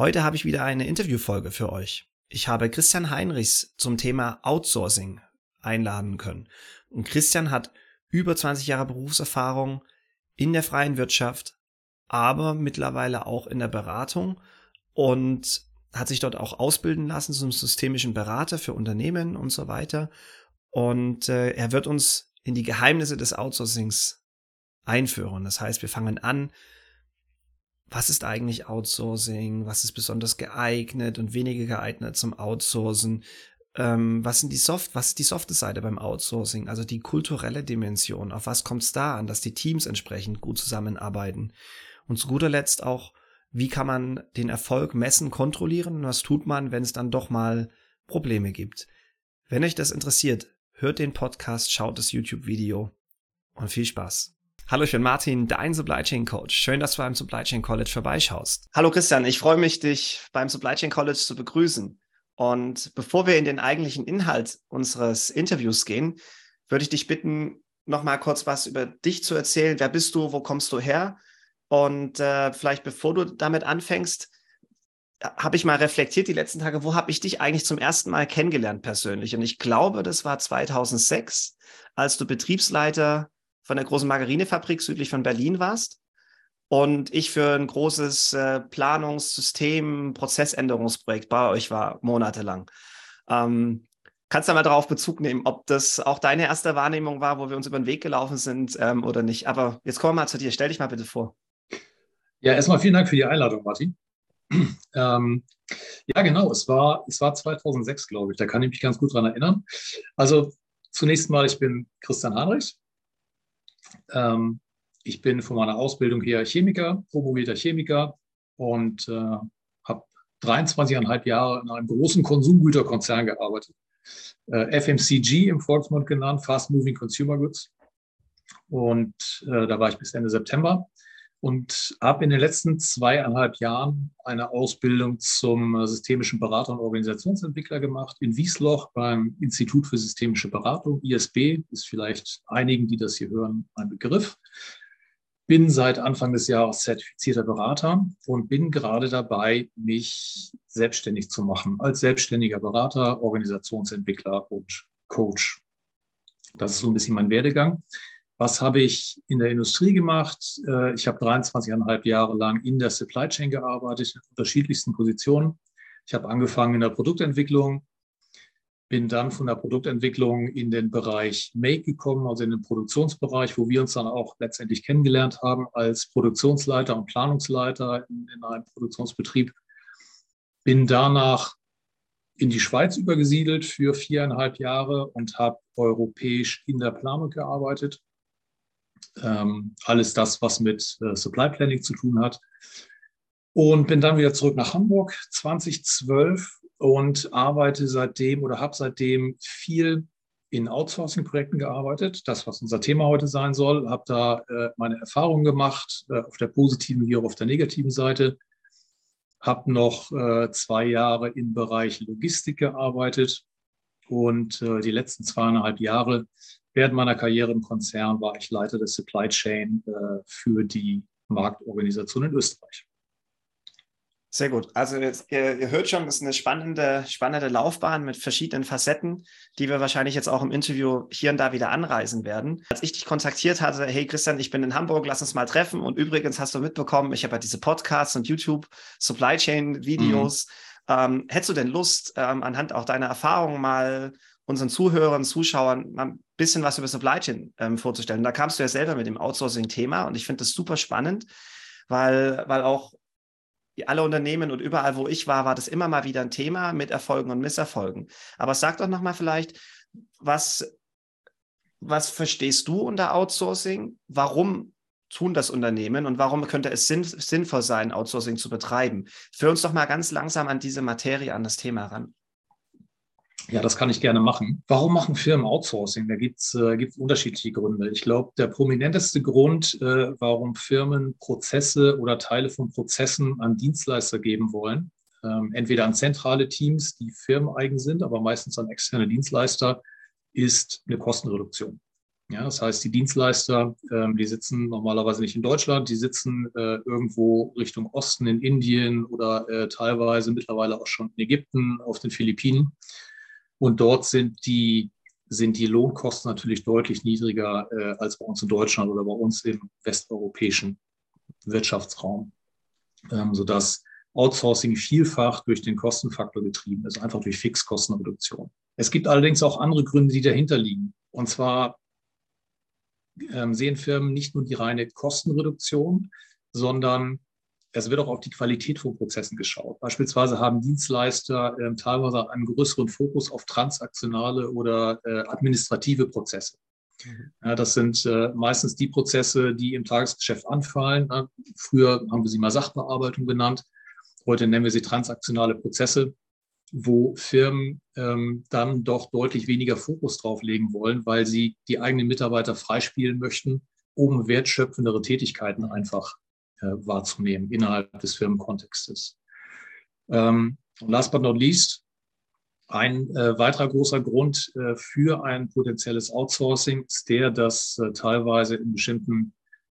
Heute habe ich wieder eine Interviewfolge für euch. Ich habe Christian Heinrichs zum Thema Outsourcing einladen können. Und Christian hat über 20 Jahre Berufserfahrung in der freien Wirtschaft, aber mittlerweile auch in der Beratung und hat sich dort auch ausbilden lassen zum systemischen Berater für Unternehmen und so weiter. Und äh, er wird uns in die Geheimnisse des Outsourcings einführen. Das heißt, wir fangen an, was ist eigentlich Outsourcing, was ist besonders geeignet und weniger geeignet zum Outsourcen, ähm, was sind die Soft, was ist die softe Seite beim Outsourcing, also die kulturelle Dimension, auf was kommt es da an, dass die Teams entsprechend gut zusammenarbeiten? Und zu guter Letzt auch, wie kann man den Erfolg messen, kontrollieren? Und was tut man, wenn es dann doch mal Probleme gibt. Wenn euch das interessiert, hört den Podcast, schaut das YouTube-Video. Und viel Spaß. Hallo, ich bin Martin, dein Supply Chain Coach. Schön, dass du beim Supply Chain College vorbeischaust. Hallo Christian, ich freue mich, dich beim Supply Chain College zu begrüßen. Und bevor wir in den eigentlichen Inhalt unseres Interviews gehen, würde ich dich bitten, noch mal kurz was über dich zu erzählen. Wer bist du? Wo kommst du her? Und äh, vielleicht bevor du damit anfängst, habe ich mal reflektiert die letzten Tage, wo habe ich dich eigentlich zum ersten Mal kennengelernt persönlich? Und ich glaube, das war 2006, als du Betriebsleiter von der großen Margarinefabrik südlich von Berlin warst und ich für ein großes äh, Planungssystem, Prozessänderungsprojekt bei euch war, monatelang. Ähm, kannst du mal darauf Bezug nehmen, ob das auch deine erste Wahrnehmung war, wo wir uns über den Weg gelaufen sind ähm, oder nicht. Aber jetzt kommen wir mal zu dir. Stell dich mal bitte vor. Ja, erstmal vielen Dank für die Einladung, Martin. ähm, ja, genau. Es war, es war 2006, glaube ich. Da kann ich mich ganz gut dran erinnern. Also zunächst mal, ich bin Christian Heinrichs. Ähm, ich bin von meiner Ausbildung her Chemiker, promovierter Chemiker und äh, habe 23,5 Jahre in einem großen Konsumgüterkonzern gearbeitet. Äh, FMCG im Volksmund genannt, Fast Moving Consumer Goods. Und äh, da war ich bis Ende September und habe in den letzten zweieinhalb Jahren eine Ausbildung zum systemischen Berater und Organisationsentwickler gemacht in Wiesloch beim Institut für systemische Beratung, ISB, ist vielleicht einigen, die das hier hören, ein Begriff. Bin seit Anfang des Jahres zertifizierter Berater und bin gerade dabei, mich selbstständig zu machen als selbstständiger Berater, Organisationsentwickler und Coach. Das ist so ein bisschen mein Werdegang. Was habe ich in der Industrie gemacht? Äh, ich habe 23,5 Jahre lang in der Supply Chain gearbeitet, in unterschiedlichsten Positionen. Ich habe angefangen in der Produktentwicklung, bin dann von der Produktentwicklung in den Bereich Make gekommen, also in den Produktionsbereich, wo wir uns dann auch letztendlich kennengelernt haben als Produktionsleiter und Planungsleiter in, in einem Produktionsbetrieb. Bin danach in die Schweiz übergesiedelt für viereinhalb Jahre und habe europäisch in der Planung gearbeitet ähm, alles das, was mit äh, Supply Planning zu tun hat. Und bin dann wieder zurück nach Hamburg 2012 und arbeite seitdem oder habe seitdem viel in Outsourcing-Projekten gearbeitet, das, was unser Thema heute sein soll, habe da äh, meine Erfahrungen gemacht, äh, auf der positiven wie auch auf der negativen Seite, habe noch äh, zwei Jahre im Bereich Logistik gearbeitet und äh, die letzten zweieinhalb Jahre Während meiner Karriere im Konzern war ich Leiter der Supply Chain äh, für die Marktorganisation in Österreich. Sehr gut. Also ihr, hört schon, das ist eine spannende, spannende Laufbahn mit verschiedenen Facetten, die wir wahrscheinlich jetzt auch im Interview hier und da wieder anreisen werden. Als ich dich kontaktiert hatte, hey Christian, ich bin in Hamburg, lass uns mal treffen. Und übrigens hast du mitbekommen, ich habe ja diese Podcasts und YouTube Supply Chain Videos. Mhm. Ähm, hättest du denn Lust, ähm, anhand auch deiner Erfahrungen mal unseren Zuhörern, Zuschauern mal ein bisschen was über Supply Chain ähm, vorzustellen. Da kamst du ja selber mit dem Outsourcing-Thema und ich finde das super spannend, weil, weil auch alle Unternehmen und überall, wo ich war, war das immer mal wieder ein Thema mit Erfolgen und Misserfolgen. Aber sag doch nochmal vielleicht, was, was verstehst du unter Outsourcing? Warum tun das Unternehmen und warum könnte es sinn, sinnvoll sein, Outsourcing zu betreiben? Führ uns doch mal ganz langsam an diese Materie, an das Thema ran. Ja, das kann ich gerne machen. Warum machen Firmen Outsourcing? Da gibt es äh, unterschiedliche Gründe. Ich glaube, der prominenteste Grund, äh, warum Firmen Prozesse oder Teile von Prozessen an Dienstleister geben wollen, ähm, entweder an zentrale Teams, die firmeneigen sind, aber meistens an externe Dienstleister, ist eine Kostenreduktion. Ja, das heißt, die Dienstleister, ähm, die sitzen normalerweise nicht in Deutschland, die sitzen äh, irgendwo Richtung Osten in Indien oder äh, teilweise mittlerweile auch schon in Ägypten, auf den Philippinen. Und dort sind die, sind die Lohnkosten natürlich deutlich niedriger äh, als bei uns in Deutschland oder bei uns im westeuropäischen Wirtschaftsraum, ähm, sodass Outsourcing vielfach durch den Kostenfaktor getrieben ist, einfach durch Fixkostenreduktion. Es gibt allerdings auch andere Gründe, die dahinter liegen. Und zwar ähm, sehen Firmen nicht nur die reine Kostenreduktion, sondern es wird auch auf die Qualität von Prozessen geschaut. Beispielsweise haben Dienstleister äh, teilweise einen größeren Fokus auf transaktionale oder äh, administrative Prozesse. Mhm. Ja, das sind äh, meistens die Prozesse, die im Tagesgeschäft anfallen. Früher haben wir sie mal Sachbearbeitung genannt. Heute nennen wir sie transaktionale Prozesse, wo Firmen ähm, dann doch deutlich weniger Fokus drauf legen wollen, weil sie die eigenen Mitarbeiter freispielen möchten, um wertschöpfendere Tätigkeiten einfach wahrzunehmen innerhalb des Firmenkontextes. Ähm, last but not least, ein äh, weiterer großer Grund äh, für ein potenzielles Outsourcing ist der, dass äh, teilweise in bestimmten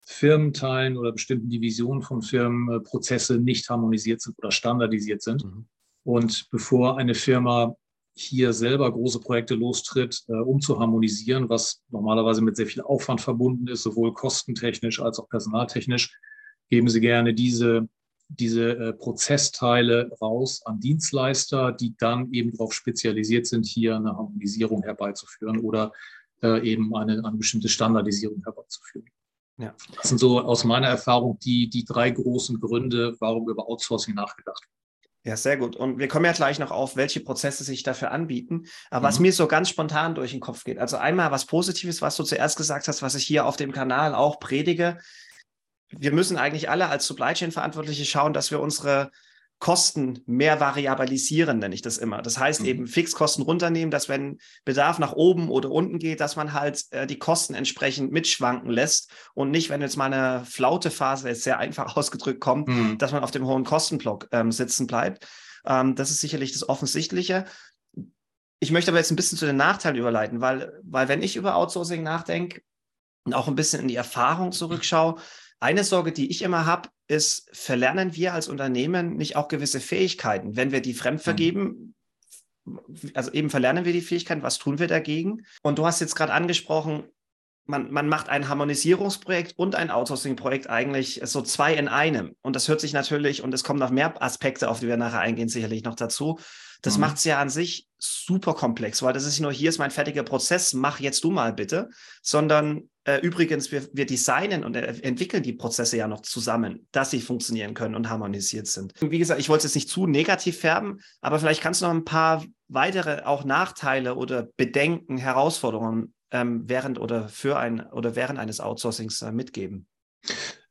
Firmenteilen oder bestimmten Divisionen von Firmen äh, Prozesse nicht harmonisiert sind oder standardisiert sind. Mhm. Und bevor eine Firma hier selber große Projekte lostritt, äh, um zu harmonisieren, was normalerweise mit sehr viel Aufwand verbunden ist, sowohl kostentechnisch als auch personaltechnisch, geben sie gerne diese diese äh, Prozessteile raus an Dienstleister, die dann eben darauf spezialisiert sind, hier eine Harmonisierung herbeizuführen oder äh, eben eine, eine bestimmte Standardisierung herbeizuführen. Ja. Das sind so aus meiner Erfahrung die, die drei großen Gründe, warum über Outsourcing nachgedacht wird. Ja, sehr gut. Und wir kommen ja gleich noch auf, welche Prozesse sich dafür anbieten. Aber mhm. was mir so ganz spontan durch den Kopf geht, also einmal was Positives, was du zuerst gesagt hast, was ich hier auf dem Kanal auch predige, wir müssen eigentlich alle als Supply Chain Verantwortliche schauen, dass wir unsere Kosten mehr variabilisieren, nenne ich das immer. Das heißt mhm. eben Fixkosten runternehmen, dass wenn Bedarf nach oben oder unten geht, dass man halt äh, die Kosten entsprechend mitschwanken lässt und nicht, wenn jetzt mal eine flaute Phase jetzt sehr einfach ausgedrückt kommt, mhm. dass man auf dem hohen Kostenblock ähm, sitzen bleibt. Ähm, das ist sicherlich das Offensichtliche. Ich möchte aber jetzt ein bisschen zu den Nachteilen überleiten, weil, weil wenn ich über Outsourcing nachdenke und auch ein bisschen in die Erfahrung zurückschaue, eine Sorge, die ich immer habe, ist, verlernen wir als Unternehmen nicht auch gewisse Fähigkeiten, wenn wir die fremd mhm. vergeben? Also eben verlernen wir die Fähigkeiten, was tun wir dagegen? Und du hast jetzt gerade angesprochen, man, man macht ein Harmonisierungsprojekt und ein Outsourcing-Projekt eigentlich so zwei in einem. Und das hört sich natürlich, und es kommen noch mehr Aspekte, auf die wir nachher eingehen, sicherlich noch dazu. Das mhm. macht es ja an sich super komplex, weil das ist nicht nur, hier ist mein fertiger Prozess, mach jetzt du mal bitte, sondern äh, übrigens, wir, wir designen und äh, entwickeln die Prozesse ja noch zusammen, dass sie funktionieren können und harmonisiert sind. Und wie gesagt, ich wollte es jetzt nicht zu negativ färben, aber vielleicht kannst du noch ein paar weitere auch Nachteile oder Bedenken, Herausforderungen ähm, während oder für ein oder während eines Outsourcings äh, mitgeben.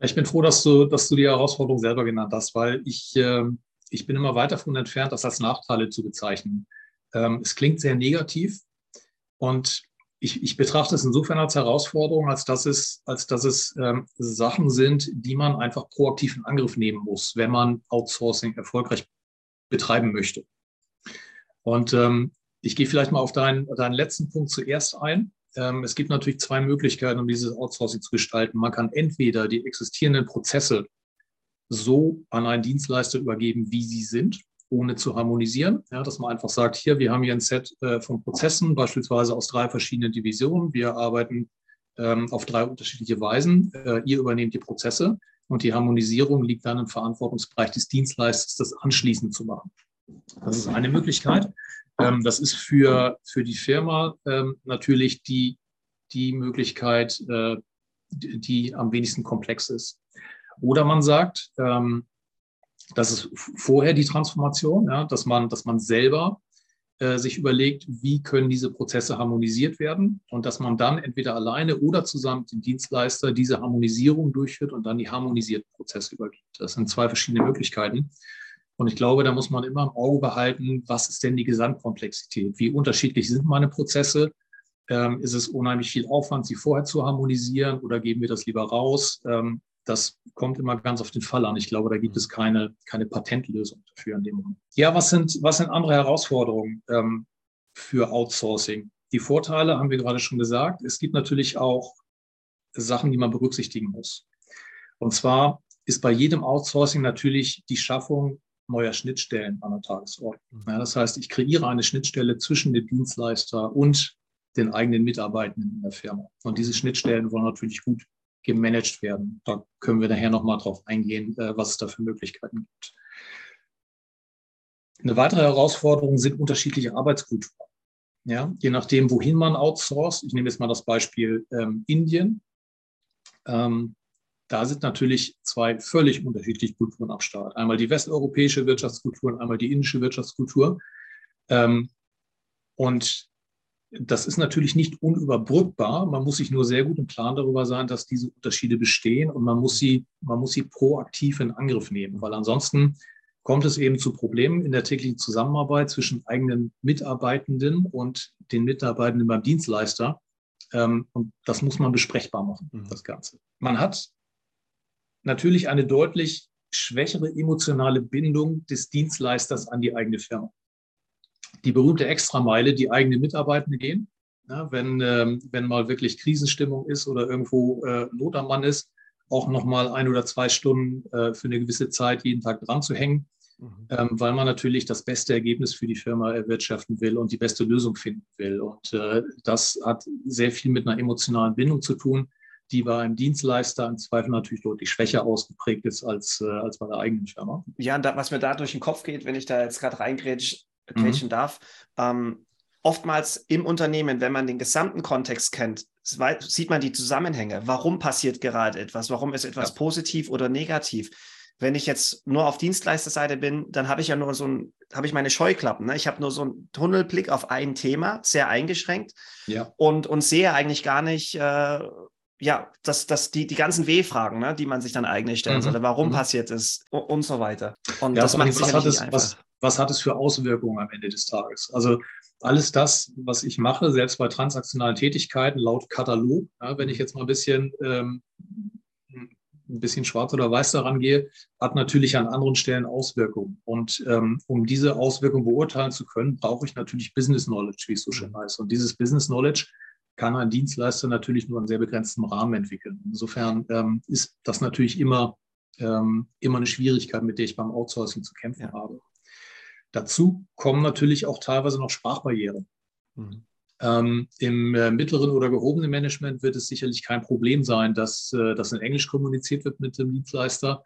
Ich bin froh, dass du, dass du die Herausforderung selber genannt hast, weil ich, äh, ich bin immer weit davon entfernt, das als Nachteile zu bezeichnen. Ähm, es klingt sehr negativ und ich, ich, betrachte es insofern als Herausforderung, als dass es, als dass es ähm, Sachen sind, die man einfach proaktiv in Angriff nehmen muss, wenn man Outsourcing erfolgreich betreiben möchte. Und ähm, ich gehe vielleicht mal auf deinen, deinen letzten Punkt zuerst ein. Ähm, es gibt natürlich zwei Möglichkeiten, um dieses Outsourcing zu gestalten. Man kann entweder die existierenden Prozesse so an einen Dienstleister übergeben, wie sie sind, ohne zu harmonisieren. Ja, dass man einfach sagt, hier, wir haben hier ein Set äh, von Prozessen, beispielsweise aus drei verschiedenen Divisionen. Wir arbeiten ähm, auf drei unterschiedliche Weisen. Äh, ihr übernehmt die Prozesse und die Harmonisierung liegt dann im Verantwortungsbereich des Dienstleisters, das anschließend zu machen. Das ist eine Möglichkeit. Ähm, das ist für, für die Firma ähm, natürlich die, die Möglichkeit, äh, die, die, am wenigsten komplex ist. Oder man sagt, ähm, das ist vorher die Transformation, ja, dass, man, dass man selber äh, sich überlegt, wie können diese Prozesse harmonisiert werden und dass man dann entweder alleine oder zusammen mit dem Dienstleister diese Harmonisierung durchführt und dann die harmonisierten Prozesse übergibt. Das sind zwei verschiedene Möglichkeiten. Und ich glaube, da muss man immer im Auge behalten, was ist denn die Gesamtkomplexität? Wie unterschiedlich sind meine Prozesse? Ähm, ist es unheimlich viel Aufwand, sie vorher zu harmonisieren oder geben wir das lieber raus? Ähm, das kommt immer ganz auf den Fall an. Ich glaube, da gibt es keine, keine Patentlösung dafür in dem Moment. Ja, was sind, was sind andere Herausforderungen ähm, für Outsourcing? die Vorteile haben wir gerade schon gesagt. Es gibt natürlich auch Sachen, die man berücksichtigen muss. Und zwar ist bei jedem Outsourcing natürlich die Schaffung neuer Schnittstellen an der Tagesordnung. Mhm. Ja, das heißt, ich kreiere eine Schnittstelle zwischen dem Dienstleister und den eigenen Mitarbeitenden in der Firma. Und diese Schnittstellen wollen natürlich gut gemanagt werden. Da können wir nachher nochmal drauf eingehen, äh, was es da für Möglichkeiten gibt. Eine weitere Herausforderung sind unterschiedliche Arbeitskulturen. Ja, je nachdem, wohin man outsourced. Ich nehme jetzt mal das Beispiel ähm, Indien. Ähm, da sind natürlich zwei völlig unterschiedliche Kulturen am Start. Einmal die westeuropäische Wirtschaftskultur und einmal die indische Wirtschaftskultur. Ähm, und das ist natürlich nicht unüberbrückbar. Man muss sich nur sehr gut im Klaren darüber sein, dass diese Unterschiede bestehen und man muss sie, man muss sie proaktiv in Angriff nehmen, weil ansonsten kommt es eben zu Problemen in der täglichen Zusammenarbeit zwischen eigenen Mitarbeitenden und den Mitarbeitenden beim Dienstleister. Ähm, und das muss man besprechbar machen, mhm. das Ganze. Man hat natürlich eine deutlich schwächere emotionale Bindung des Dienstleisters an die eigene Firma die berühmte Extrameile, die eigene Mitarbeitende gehen. Ja, wenn, ähm, wenn mal wirklich Krisenstimmung ist oder irgendwo äh, Not am Mann ist, auch nochmal ein oder zwei Stunden äh, für eine gewisse Zeit jeden Tag dran zu hängen, mhm. ähm, weil man natürlich das beste Ergebnis für die Firma erwirtschaften will und die beste Lösung finden will. Und äh, das hat sehr viel mit einer emotionalen Bindung zu tun, die bei einem Dienstleister im Zweifel natürlich deutlich schwächer ausgeprägt ist als, äh, als bei der eigenen Firma. Ja, und da, was mir da durch den Kopf geht, wenn ich da jetzt gerade reingrätsche, grätschen mhm. darf. Ähm, oftmals im Unternehmen, wenn man den gesamten Kontext kennt, sieht man die Zusammenhänge. Warum passiert gerade etwas? Warum ist etwas ja. positiv oder negativ? Wenn ich jetzt nur auf Dienstleisterseite bin, dann habe ich ja nur so ein, habe ich meine Scheuklappen. Ne? Ich habe nur so einen Tunnelblick auf ein Thema, sehr eingeschränkt ja. und, und sehe eigentlich gar nicht, äh, ja, das, das, die, die ganzen W-Fragen, ne, die man sich dann eigentlich stellen mhm. sollte. Warum mhm. passiert es und, und, so weiter. Und ja, das macht was hat, es, was, was hat es für Auswirkungen am Ende des Tages? Also alles das, was ich mache, selbst bei transaktionalen Tätigkeiten laut Katalog, ja, wenn ich jetzt mal ein bisschen, ähm, ein bisschen schwarz oder weiß daran gehe, hat natürlich an anderen Stellen Auswirkungen. Und ähm, um diese Auswirkungen beurteilen zu können, brauche ich natürlich Business Knowledge, wie es so schön heißt. Und dieses Business Knowledge kann ein Dienstleister natürlich nur in sehr begrenztem Rahmen entwickeln. Insofern ähm, ist das natürlich immer, ähm, immer eine Schwierigkeit, mit der ich beim Outsourcing zu kämpfen ja. habe. Dazu kommen natürlich auch teilweise noch Sprachbarrieren. Mhm. Ähm, Im äh, mittleren oder gehobenen Management wird es sicherlich kein Problem sein, dass, äh, dass in Englisch kommuniziert wird mit dem Dienstleister.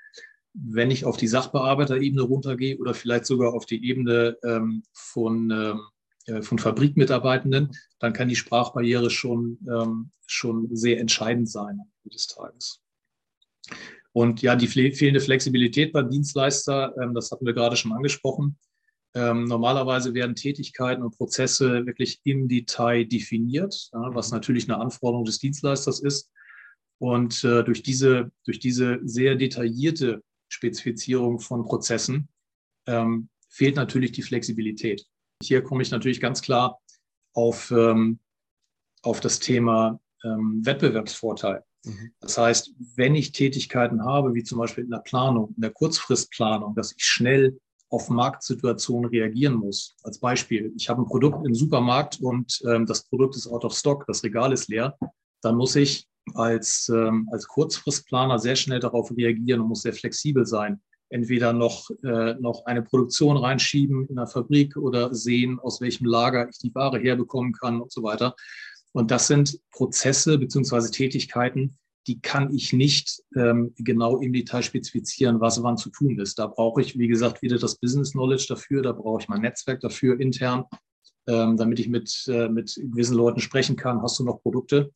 Wenn ich auf die Sachbearbeiterebene runtergehe oder vielleicht sogar auf die Ebene ähm, von, ähm, äh, von Fabrikmitarbeitenden, dann kann die Sprachbarriere schon, ähm, schon sehr entscheidend sein am Ende des Tages. Und ja, die fehlende Flexibilität beim Dienstleister, ähm, das hatten wir gerade schon angesprochen, ähm, normalerweise werden Tätigkeiten und Prozesse wirklich im Detail definiert, ja, was natürlich eine Anforderung des Dienstleisters ist. Und äh, durch, diese, durch diese sehr detaillierte Spezifizierung von Prozessen ähm, fehlt natürlich die Flexibilität. Hier komme ich natürlich ganz klar auf, ähm, auf das Thema ähm, Wettbewerbsvorteil. Mhm. Das heißt, wenn ich Tätigkeiten habe, wie zum Beispiel in der Planung, in der Kurzfristplanung, dass ich schnell auf Marktsituationen reagieren muss. Als Beispiel, ich habe ein Produkt im Supermarkt und ähm, das Produkt ist out of stock, das Regal ist leer, dann muss ich als, ähm, als Kurzfristplaner sehr schnell darauf reagieren und muss sehr flexibel sein. Entweder noch, äh, noch eine Produktion reinschieben in der Fabrik oder sehen, aus welchem Lager ich die Ware herbekommen kann und so weiter. Und das sind Prozesse beziehungsweise Tätigkeiten, die kann ich nicht ähm, genau im Detail spezifizieren, was wann zu tun ist. Da brauche ich, wie gesagt, wieder das Business Knowledge dafür, da brauche ich mein Netzwerk dafür intern, ähm, damit ich mit, äh, mit gewissen Leuten sprechen kann. Hast du noch Produkte?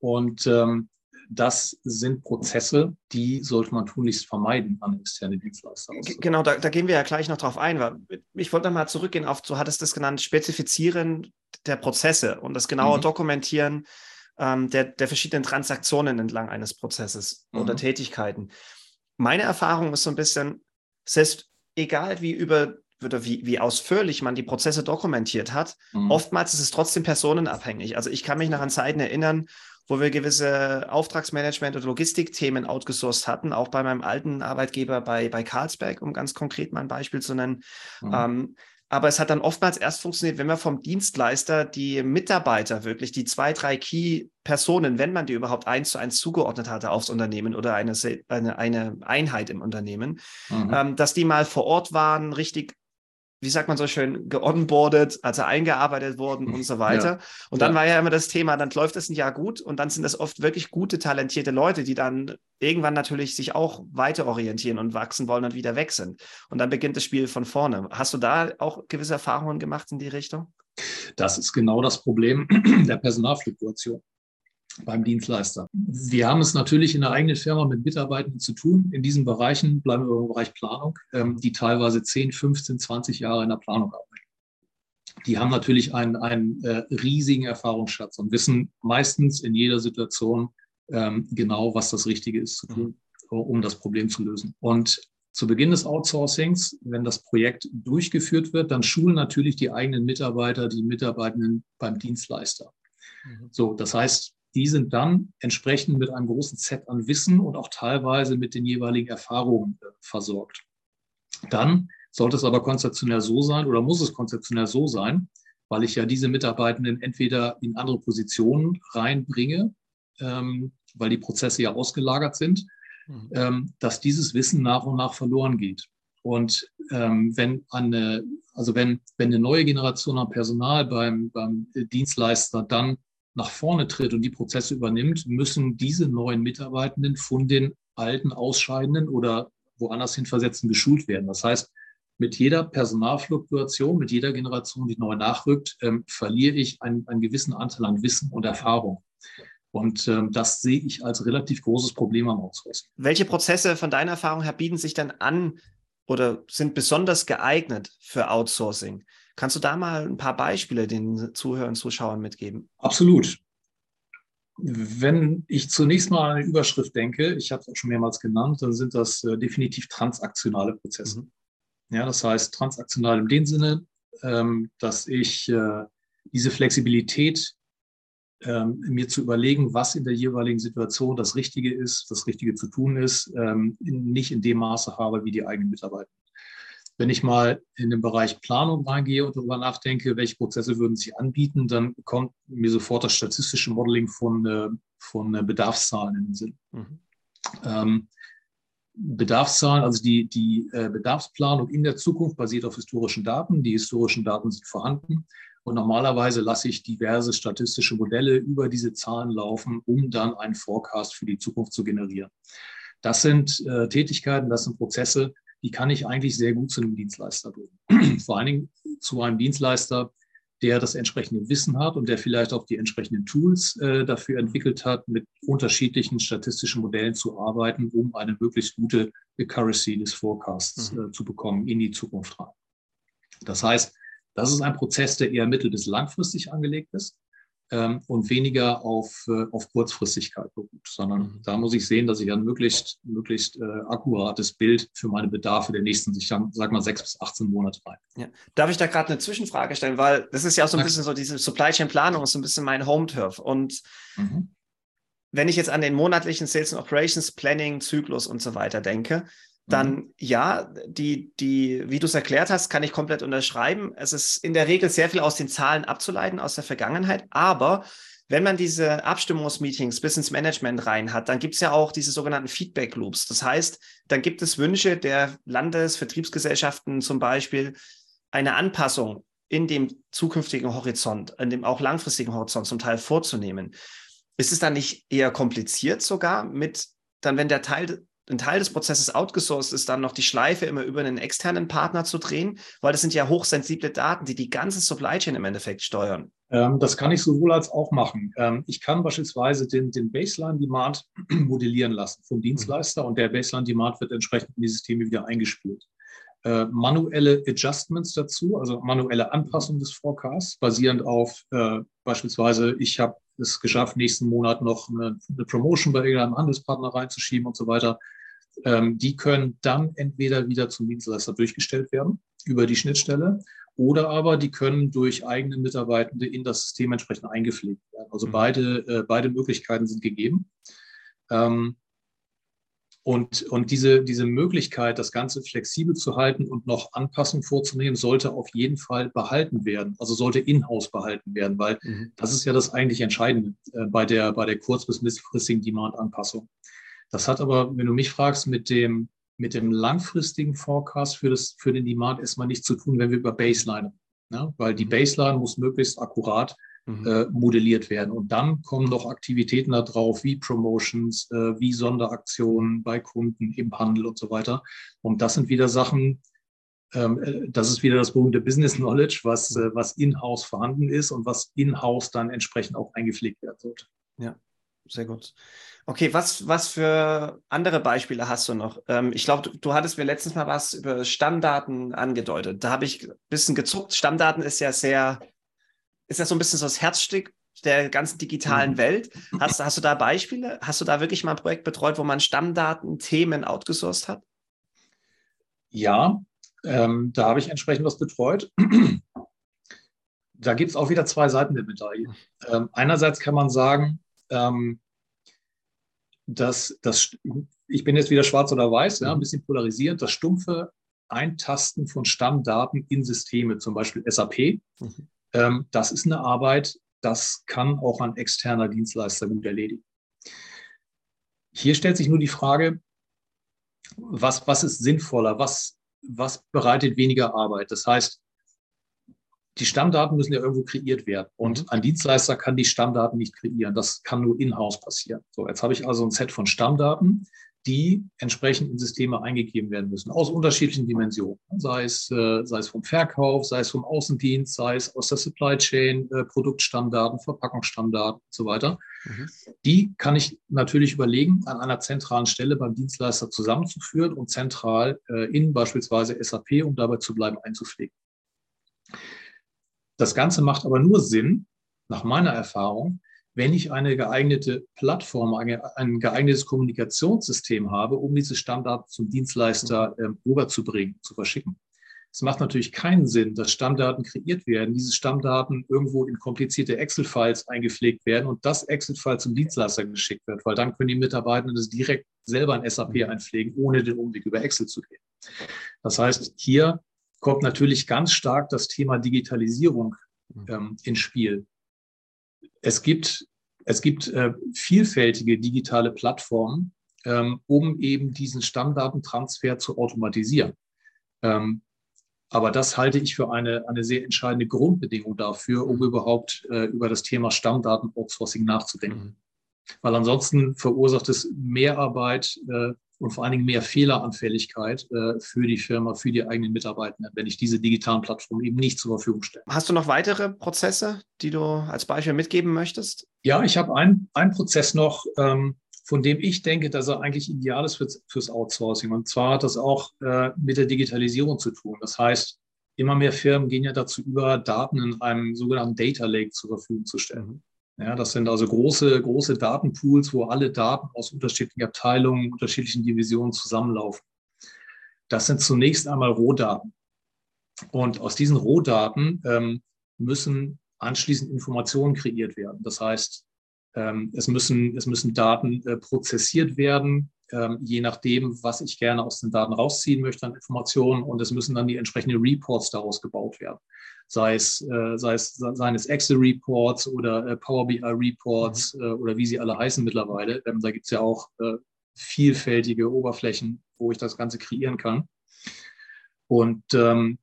Und ähm, das sind Prozesse, die sollte man tunlichst vermeiden an externe Dienstleister. Genau, da, da, gehen wir ja gleich noch drauf ein. Weil ich wollte mal zurückgehen auf, du hattest das genannt, Spezifizieren der Prozesse und das genaue mhm. Dokumentieren ähm, der, der verschiedenen Transaktionen entlang eines Prozesses mhm. oder Tätigkeiten. Meine Erfahrung ist so ein bisschen, selbst egal wie über oder wie, wie ausführlich man die Prozesse dokumentiert hat, mhm. oftmals ist es trotzdem personenabhängig. Also ich kann mich noch an Zeiten erinnern, wo wir gewisse Auftragsmanagement- oder Logistikthemen outgesourced hatten, auch bei meinem alten Arbeitgeber bei, bei Carlsberg, um ganz konkret mal ein Beispiel zu nennen. Mhm. Ähm, aber es hat dann oftmals erst funktioniert, wenn wir vom Dienstleister die Mitarbeiter wirklich, die zwei, drei Key-Personen, wenn man die überhaupt eins zu eins zugeordnet hatte aufs Unternehmen oder eine, eine, eine Einheit im Unternehmen, mhm. ähm, dass die mal vor Ort waren, richtig wie sagt man so schön, geonboardet, also eingearbeitet wurden und so weiter. Ja. Und dann ja. war ja immer das Thema, dann läuft es ein Jahr gut und dann sind das oft wirklich gute, talentierte Leute, die dann irgendwann natürlich sich auch weiter orientieren und wachsen wollen und wieder weg sind. Und dann beginnt das Spiel von vorne. Hast du da auch gewisse Erfahrungen gemacht in die Richtung? Das ist genau das Problem der Personalfluktuation beim Dienstleister. Wir haben es natürlich in der eigenen Firma mit Mitarbeitenden zu tun. In diesen Bereichen bleiben wir im Bereich Planung, ähm, die teilweise 10, 15, 20 Jahre in der Planung arbeiten. Die haben natürlich einen, einen äh, riesigen Erfahrungsschatz und wissen meistens in jeder Situation ähm, genau, was das Richtige ist zu tun, um das Problem zu lösen. Und zu Beginn des Outsourcings, wenn das Projekt durchgeführt wird, dann schulen natürlich die eigenen Mitarbeiter die Mitarbeitenden beim Dienstleister. Mhm. So, das heißt, die sind dann entsprechend mit einem großen Set an Wissen und auch teilweise mit den jeweiligen Erfahrungen äh, versorgt. Dann sollte es aber konzeptionell so sein oder muss es konzeptionell so sein, weil ich ja diese Mitarbeitenden entweder in andere Positionen reinbringe, ähm, weil die Prozesse ja ausgelagert sind, mhm. ähm, dass dieses Wissen nach und nach verloren geht. Und ähm, wenn eine, also wenn, wenn eine neue Generation an Personal beim, beim Dienstleister dann nach vorne tritt und die Prozesse übernimmt, müssen diese neuen Mitarbeitenden von den alten Ausscheidenden oder woanders hin versetzten geschult werden. Das heißt, mit jeder Personalfluktuation, mit jeder Generation, die neu nachrückt, ähm, verliere ich einen, einen, gewissen Anteil an Wissen und Erfahrung. Und ähm, das sehe ich als relativ großes Problem am Outsourcing. Welche Prozesse von deiner Erfahrung her bieten sich dann an oder sind besonders geeignet für Outsourcing? Kannst du da mal ein paar Beispiele den Zuhörern und Zuschauern mitgeben? Absolut. Wenn ich zunächst mal an eine Überschrift denke, ich habe es auch schon mehrmals genannt, dann sind das äh, definitiv transaktionale Prozesse. Mhm. Ja, das heißt transaktional in dem Sinne, ähm, dass ich äh, diese Flexibilität ähm, mir zu überlegen, was in der jeweiligen Situation das Richtige ist, das Richtige zu tun ist, ähm, nicht in dem Maße habe wie die eigenen Mitarbeiter. Wenn ich mal in den Bereich Planung reingehe und darüber nachdenke, welche Prozesse würden sich anbieten, dann kommt mir sofort das statistische Modeling von, äh, von äh, Bedarfszahlen in den Sinn. Mhm. Ähm, Bedarfszahlen, also die, die äh, Bedarfsplanung in der Zukunft basiert auf historischen Daten. Die historischen Daten sind vorhanden. Und normalerweise lasse ich diverse statistische Modelle über diese Zahlen laufen, um dann einen Forecast für die Zukunft zu generieren. Das sind äh, Tätigkeiten, das sind Prozesse, die kann ich eigentlich sehr gut zu einem Dienstleister bringen. Vor allen Dingen zu einem Dienstleister, der das entsprechende Wissen hat und der vielleicht auch die entsprechenden Tools äh, dafür entwickelt hat, mit unterschiedlichen statistischen Modellen zu arbeiten, um eine möglichst gute Accuracy des Forecasts mhm. äh, zu bekommen in die Zukunft rein. Das heißt, das ist ein Prozess, der eher mittel- bis langfristig angelegt ist ähm, und weniger auf, äh, auf Kurzfristigkeit beruht, sondern mhm. da muss ich sehen, dass ich ein möglichst, möglichst äh, akkurates Bild für meine Bedarfe der nächsten, ich sag, sag mal, sechs bis 18 Monate rein. Ja. Darf ich da gerade eine Zwischenfrage stellen, weil das ist ja auch so ein bisschen so diese Supply Chain Planung ist so ein bisschen mein Home-Turf und mhm. wenn ich jetzt an den monatlichen Sales and Operations Planning Zyklus und so weiter denke, dann mhm. ja, die, die, wie du es erklärt hast, kann ich komplett unterschreiben. Es ist in der Regel sehr viel aus den Zahlen abzuleiten, aus der Vergangenheit. Aber wenn man diese Abstimmungsmeetings bis ins Management rein hat, dann gibt es ja auch diese sogenannten Feedback Loops. Das heißt, dann gibt es Wünsche der Landesvertriebsgesellschaften zum Beispiel, eine Anpassung in dem zukünftigen Horizont, in dem auch langfristigen Horizont zum Teil vorzunehmen. Ist es dann nicht eher kompliziert sogar mit, dann wenn der Teil ein Teil des Prozesses outgesourced ist, dann noch die Schleife immer über einen externen Partner zu drehen, weil das sind ja hochsensible Daten, die die ganze Supply Chain im Endeffekt steuern. Ähm, das kann ich sowohl als auch machen. Ähm, ich kann beispielsweise den, den Baseline-Demand modellieren lassen vom Dienstleister und der Baseline-Demand wird entsprechend in die Systeme wieder eingespielt. Äh, manuelle Adjustments dazu, also manuelle Anpassung des Forecasts, basierend auf äh, beispielsweise, ich habe es geschafft, nächsten Monat noch eine, eine Promotion bei irgendeinem Handelspartner reinzuschieben und so weiter ähm, die können dann entweder wieder zum Dienstleister durchgestellt werden über die Schnittstelle oder aber die können durch eigene Mitarbeitende in das System entsprechend eingepflegt werden. Also mhm. beide, äh, beide Möglichkeiten sind gegeben. Ähm, und, und diese, diese Möglichkeit, das Ganze flexibel zu halten und noch Anpassungen vorzunehmen, sollte auf jeden Fall behalten werden. Also sollte in-house behalten werden, weil mhm. das ist ja das eigentlich Entscheidende äh, bei der, bei der kurz- bis mittelfristigen Demand-Anpassung. Das hat aber, wenn du mich fragst, mit dem, mit dem langfristigen Forecast für, das, für den Demand erstmal nichts zu tun, wenn wir über Baseline, ne? weil die mhm. Baseline muss möglichst akkurat mhm. äh, modelliert werden. Und dann kommen noch Aktivitäten da drauf, wie Promotions, äh, wie Sonderaktionen bei Kunden im Handel und so weiter. Und das sind wieder Sachen, ähm, äh, das ist wieder das berühmte Business Knowledge, was, äh, was in-house vorhanden ist und was in-house dann entsprechend auch eingepflegt werden sollte. Ja, sehr gut. Okay, was, was für andere Beispiele hast du noch? Ähm, ich glaube, du, du, hattest mir letztens mal was über Stammdaten angedeutet. Da habe ich ein bisschen gezuckt. Stammdaten ist ja sehr ist das so ein bisschen so das Herzstück der ganzen digitalen mhm. Welt. Hast, hast du da Beispiele? Hast du da wirklich mal ein Projekt betreut, wo man Stammdaten, Themen outgesourced hat? Ja, ähm, da habe ich entsprechend was betreut. da gibt es auch wieder zwei Seiten der Medaille. Ähm, einerseits kann man sagen, ähm, dass das, ich bin jetzt wieder schwarz oder weiß, ja, ein mhm. bisschen polarisiert, das stumpfe Eintasten von Stammdaten in Systeme, zum Beispiel SAP, mhm. Ähm, das ist eine Arbeit, das kann auch ein externer Dienstleister gut erledigen. Hier stellt sich nur die Frage, was, was ist sinnvoller, was, was bereitet weniger Arbeit? Das heißt, die Stammdaten müssen ja irgendwo kreiert werden. Und mhm. ein Dienstleister kann die Stammdaten nicht kreieren. Das kann nur in-house passieren. So, jetzt habe ich also ein Set von Stammdaten die entsprechend in Systeme eingegeben werden müssen, aus unterschiedlichen Dimensionen. Sei es, äh, sei es vom Verkauf, sei es vom Außendienst, sei es aus der Supply Chain, äh, Produktstammdaten, Verpackungsstammdaten und so weiter. Mhm. Die kann ich natürlich überlegen, an einer zentralen Stelle beim Dienstleister zusammenzuführen und zentral äh, in beispielsweise SAP, um dabei zu bleiben, einzupflegen. Das Ganze macht aber nur Sinn, nach meiner Erfahrung, wenn ich eine geeignete Plattform, ein geeignetes Kommunikationssystem habe, um diese Stammdaten zum Dienstleister äh, rüberzubringen, zu verschicken. Es macht natürlich keinen Sinn, dass Stammdaten kreiert werden, diese Stammdaten irgendwo in komplizierte Excel-Files eingepflegt werden und das Excel-File zum Dienstleister geschickt wird, weil dann können die Mitarbeitenden das direkt selber in SAP mhm. einpflegen, ohne den Umweg über Excel zu gehen. Das heißt, hier kommt natürlich ganz stark das Thema Digitalisierung mhm. ähm, ins Spiel es gibt, es gibt äh, vielfältige digitale Plattformen, ähm, um eben diesen Stammdatentransfer zu automatisieren. Ähm, aber das halte ich für eine, eine sehr entscheidende Grundbedingung dafür, um überhaupt äh, über das Thema Stammdaten-Outsourcing nachzudenken. Mhm. Weil ansonsten verursacht es Mehrarbeit äh, und vor allen Dingen mehr Fehleranfälligkeit äh, für die Firma, für die eigenen Mitarbeitenden, wenn ich diese digitalen Plattformen eben nicht zur Verfügung stelle. Hast du noch weitere Prozesse, die du als Beispiel mitgeben möchtest? Ja, ich habe einen Prozess noch, ähm, von dem ich denke, dass er eigentlich ideal ist fürs, fürs Outsourcing. Und zwar hat das auch äh, mit der Digitalisierung zu tun. Das heißt, immer mehr Firmen gehen ja dazu über, Daten in einem sogenannten Data Lake zur Verfügung zu stellen. Ja, das sind also große, große Datenpools, wo alle Daten aus unterschiedlichen Abteilungen, unterschiedlichen Divisionen zusammenlaufen. Das sind zunächst einmal Rohdaten. Und aus diesen Rohdaten ähm, müssen anschließend Informationen kreiert werden. Das heißt, es, müssen, es müssen Daten äh, prozessiert werden, ähm, je nachdem, was ich gerne aus den Daten rausziehen möchte an Informationen. Und es müssen dann die entsprechenden Reports daraus gebaut werden sei es, äh, sei es seien es Excel-Reports oder äh, Power BI-Reports mhm. oder wie sie alle heißen mittlerweile. Ähm, da gibt es ja auch vielfältige Oberflächen, wo ich das Ganze kreieren kann. Und ähm,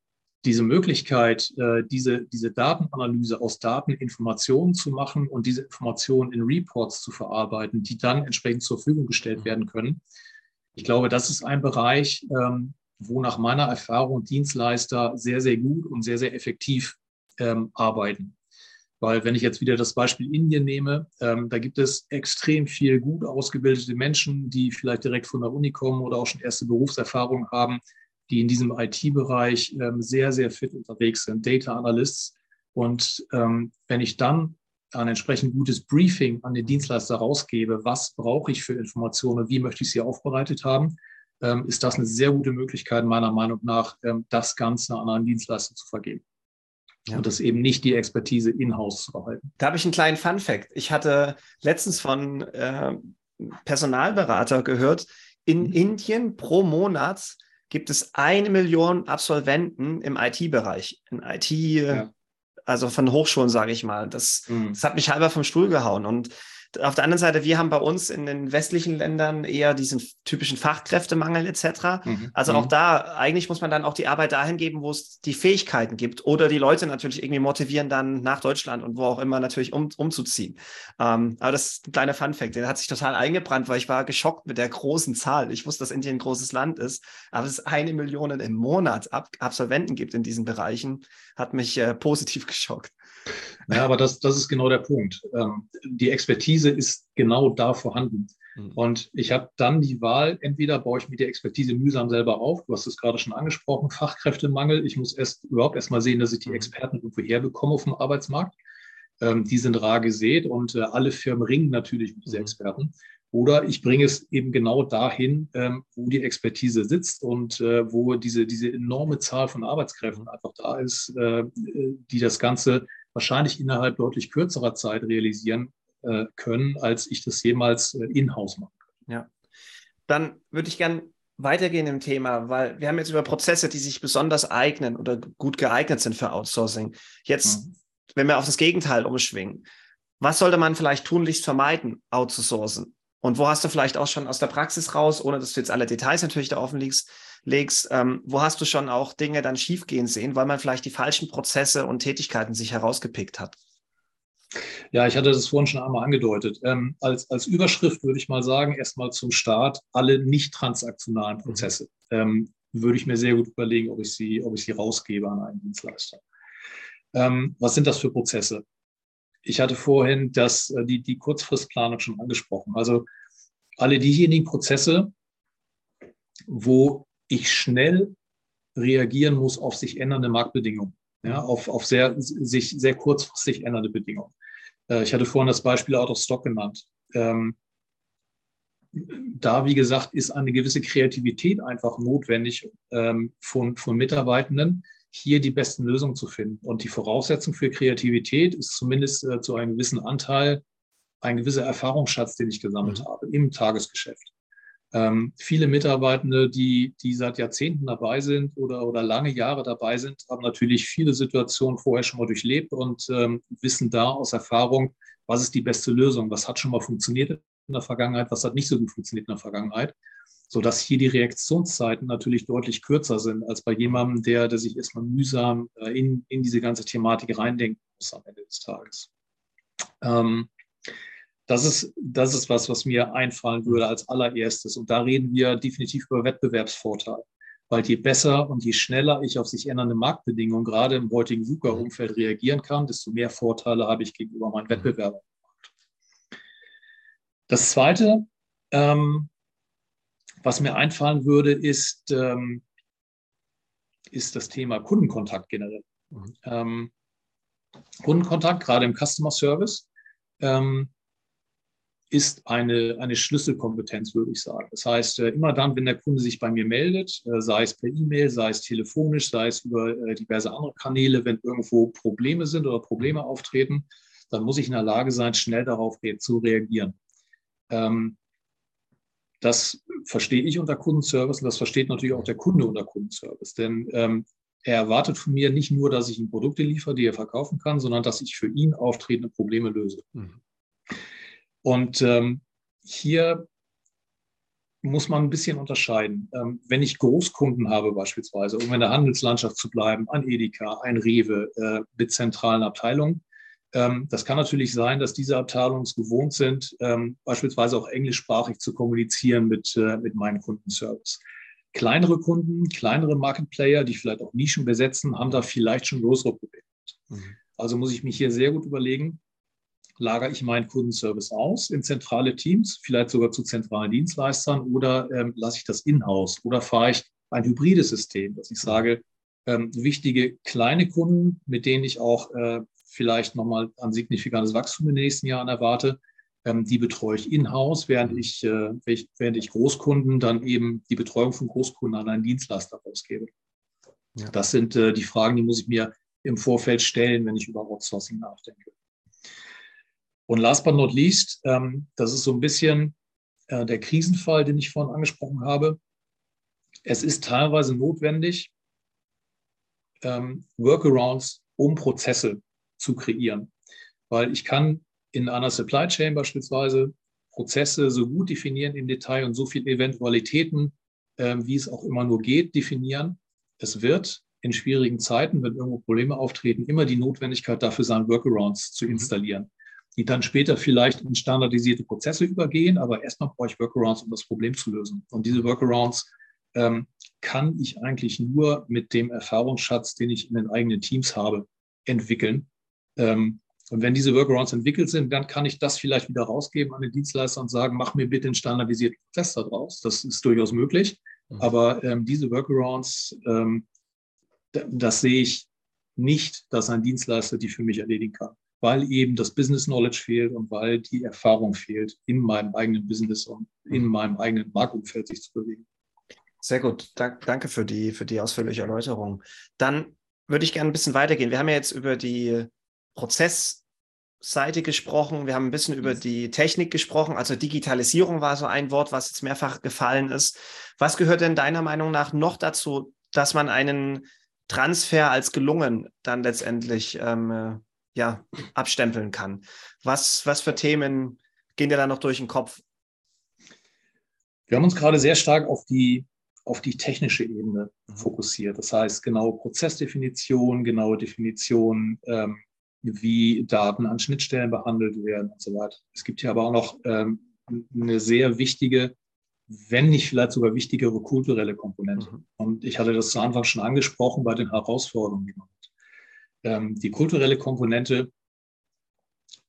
diese Möglichkeit, äh, diese, diese Datenanalyse aus Daten Informationen zu machen und diese Informationen in Reports zu verarbeiten, die dann entsprechend zur Verfügung gestellt mhm. werden können. Ich glaube, das ist ein Bereich, ähm, wo nach meiner Erfahrung Dienstleister sehr, sehr gut und sehr, sehr effektiv ähm, arbeiten. Weil wenn ich jetzt wieder das Beispiel Indien nehme, ähm, da gibt es extrem viel gut ausgebildete Menschen, die vielleicht direkt von der Uni kommen oder auch schon erste Berufserfahrung haben, die in diesem IT-Bereich ähm, sehr, sehr fit unterwegs sind, Data Analysts. Und ähm, wenn ich dann ein entsprechend gutes Briefing an den Dienstleister rausgebe, was brauche ich für Informationen, wie möchte ich sie aufbereitet haben, ähm, ist das eine sehr gute Möglichkeit, meiner Meinung nach, ähm, das Ganze an einen Dienstleister zu vergeben. Ja. Und das eben nicht die Expertise in-house zu behalten. Da habe ich einen kleinen Fun-Fact. Ich hatte letztens von äh, Personalberater gehört, in mhm. Indien pro Monat gibt es eine Million Absolventen im IT-Bereich, in IT, ja. also von Hochschulen, sage ich mal. Das, mhm. das hat mich halber vom Stuhl gehauen. Und auf der anderen Seite, wir haben bei uns in den westlichen Ländern eher diesen typischen Fachkräftemangel etc. Mhm. Also auch mhm. da, eigentlich muss man dann auch die Arbeit dahin geben, wo es die Fähigkeiten gibt oder die Leute natürlich irgendwie motivieren, dann nach Deutschland und wo auch immer natürlich um, umzuziehen. Ähm, aber das ist ein kleiner Funfact, der hat sich total eingebrannt, weil ich war geschockt mit der großen Zahl. Ich wusste, dass Indien ein großes Land ist, aber es eine Million im Monat Ab Absolventen gibt in diesen Bereichen, hat mich äh, positiv geschockt. Ja, aber das, das ist genau der Punkt. Ähm, die Expertise ist genau da vorhanden. Mhm. Und ich habe dann die Wahl, entweder baue ich mir die Expertise mühsam selber auf, du hast es gerade schon angesprochen, Fachkräftemangel. Ich muss erst überhaupt erst mal sehen, dass ich die mhm. Experten irgendwo herbekomme auf dem Arbeitsmarkt. Ähm, die sind rar gesät und äh, alle Firmen ringen natürlich mit diesen mhm. Experten. Oder ich bringe es eben genau dahin, ähm, wo die Expertise sitzt und äh, wo diese, diese enorme Zahl von Arbeitskräften einfach da ist, äh, die das Ganze wahrscheinlich innerhalb deutlich kürzerer Zeit realisieren äh, können, als ich das jemals äh, in-house mache. Ja. Dann würde ich gerne weitergehen im Thema, weil wir haben jetzt über Prozesse, die sich besonders eignen oder gut geeignet sind für Outsourcing. Jetzt, mhm. wenn wir auf das Gegenteil umschwingen, was sollte man vielleicht tunlichst vermeiden, outzusourcen? Und wo hast du vielleicht auch schon aus der Praxis raus, ohne dass du jetzt alle Details natürlich da offen legst, legst, ähm, wo hast du schon auch Dinge dann schiefgehen sehen, weil man vielleicht die falschen Prozesse und Tätigkeiten sich herausgepickt hat? Ja, ich hatte das vorhin schon einmal angedeutet. Ähm, als, als Überschrift würde ich mal sagen, erstmal zum Start alle nicht transaktionalen Prozesse. Mhm. Ähm, würde ich mir sehr gut überlegen, ob ich sie, ob ich sie rausgebe an einen Dienstleister. Ähm, was sind das für Prozesse? Ich hatte vorhin das, äh, die, die Kurzfristplanung schon angesprochen. Also alle diejenigen Prozesse, wo ich schnell reagieren muss auf sich ändernde Marktbedingungen, ja, auf, auf sehr, sich sehr kurzfristig ändernde Bedingungen. Äh, ich hatte vorhin das Beispiel Out of Stock genannt. Ähm, da, wie gesagt, ist eine gewisse Kreativität einfach notwendig ähm, von, von Mitarbeitenden, hier die besten Lösungen zu finden. Und die Voraussetzung für Kreativität ist zumindest äh, zu einem gewissen Anteil ein gewisser Erfahrungsschatz, den ich gesammelt mhm. habe im Tagesgeschäft. Ähm, viele Mitarbeitende, die, die seit Jahrzehnten dabei sind oder, oder lange Jahre dabei sind, haben natürlich viele Situationen vorher schon mal durchlebt und ähm, wissen da aus Erfahrung, was ist die beste Lösung, was hat schon mal funktioniert in der Vergangenheit, was hat nicht so gut funktioniert in der Vergangenheit, sodass hier die Reaktionszeiten natürlich deutlich kürzer sind als bei jemandem, der, der sich erstmal mühsam äh, in, in diese ganze Thematik reindenken muss am Ende des Tages. Ähm, das ist, das ist was, was mir einfallen würde als allererstes. Und da reden wir definitiv über Wettbewerbsvorteil. Weil je besser und je schneller ich auf sich ändernde Marktbedingungen gerade im heutigen VUCA-Umfeld reagieren kann, desto mehr Vorteile habe ich gegenüber meinen Wettbewerbern. Das Zweite, ähm, was mir einfallen würde, ist, ähm, ist das Thema Kundenkontakt generell. Mhm. Ähm, Kundenkontakt, gerade im Customer Service. Ähm, ist eine, eine Schlüsselkompetenz, würde ich sagen. Das heißt, äh, immer dann, wenn der Kunde sich bei mir meldet, äh, sei es per E-Mail, sei es telefonisch, sei es über äh, diverse andere Kanäle, wenn irgendwo Probleme sind oder Probleme auftreten, dann muss ich in der Lage sein, schnell darauf zu reagieren. Ähm, das verstehe ich unter Kundenservice und das versteht natürlich auch der Kunde unter Kundenservice. Denn ähm, er erwartet von mir nicht nur, dass ich ihm Produkte liefere, die er verkaufen kann, sondern dass ich für ihn auftretende Probleme löse. Mhm. Und ähm, hier muss man ein bisschen unterscheiden. Ähm, wenn ich Großkunden habe beispielsweise, um in der Handelslandschaft zu bleiben, ein Edeka, ein Rewe äh, mit zentralen Abteilungen, ähm, das kann natürlich sein, dass diese Abteilungen es gewohnt sind, ähm, beispielsweise auch englischsprachig zu kommunizieren mit, äh, mit meinem Kundenservice. Kleinere Kunden, kleinere Marketplayer, die vielleicht auch Nischen besetzen, haben da vielleicht schon größere Probleme. Mhm. Also muss ich mich hier sehr gut überlegen, lagere ich meinen Kundenservice aus in zentrale Teams, vielleicht sogar zu zentralen Dienstleistern oder ähm, lasse ich das in-house oder fahre ich ein hybrides System, dass ich sage, ähm, wichtige kleine Kunden, mit denen ich auch äh, vielleicht nochmal ein signifikantes Wachstum in den nächsten Jahren erwarte, ähm, die betreue ich in-house, während ich, äh, während ich Großkunden dann eben die Betreuung von Großkunden an einen Dienstleister ausgebe. Ja. Das sind äh, die Fragen, die muss ich mir im Vorfeld stellen, wenn ich über Outsourcing nachdenke. Und last but not least, ähm, das ist so ein bisschen äh, der Krisenfall, den ich vorhin angesprochen habe. Es ist teilweise notwendig, ähm, Workarounds, um Prozesse zu kreieren. Weil ich kann in einer Supply Chain beispielsweise Prozesse so gut definieren im Detail und so viele Eventualitäten, äh, wie es auch immer nur geht, definieren. Es wird in schwierigen Zeiten, wenn irgendwo Probleme auftreten, immer die Notwendigkeit dafür sein, Workarounds zu mhm. installieren, die dann später vielleicht in standardisierte Prozesse übergehen, aber erstmal brauche ich Workarounds, um das Problem zu lösen. Und diese Workarounds ähm, kann ich eigentlich nur mit dem Erfahrungsschatz, den ich in den eigenen Teams habe, entwickeln. Ähm, und wenn diese Workarounds entwickelt sind, dann kann ich das vielleicht wieder rausgeben an den Dienstleister und sagen, mach mir bitte einen standardisierten Prozess daraus. Das ist durchaus möglich. Mhm. Aber ähm, diese Workarounds, ähm, das sehe ich nicht, dass ein Dienstleister die für mich erledigen kann, weil eben das Business Knowledge fehlt und weil die Erfahrung fehlt, in meinem eigenen Business und in mhm. meinem eigenen Marktumfeld sich zu bewegen. Sehr gut. danke für die, für die ausführliche Erläuterung. Dann würde ich gerne ein bisschen weitergehen. Wir haben ja jetzt über die Prozessseite gesprochen. Wir haben ein bisschen über die Technik gesprochen. Also Digitalisierung war so ein Wort, was jetzt mehrfach gefallen ist. Was gehört denn deiner Meinung nach noch dazu, dass man einen Transfer als gelungen dann letztendlich ähm, äh, ja, abstempeln kann? Was, was für Themen gehen dir da noch durch den Kopf? Wir haben uns gerade sehr stark auf die auf die technische Ebene mhm. fokussiert. Das heißt, genaue Prozessdefinition, genaue Definition, ähm, wie Daten an Schnittstellen behandelt werden und so weiter. Es gibt hier aber auch noch ähm, eine sehr wichtige, wenn nicht vielleicht sogar wichtigere kulturelle Komponente. Mhm. Und ich hatte das zu Anfang schon angesprochen bei den Herausforderungen. Ähm, die kulturelle Komponente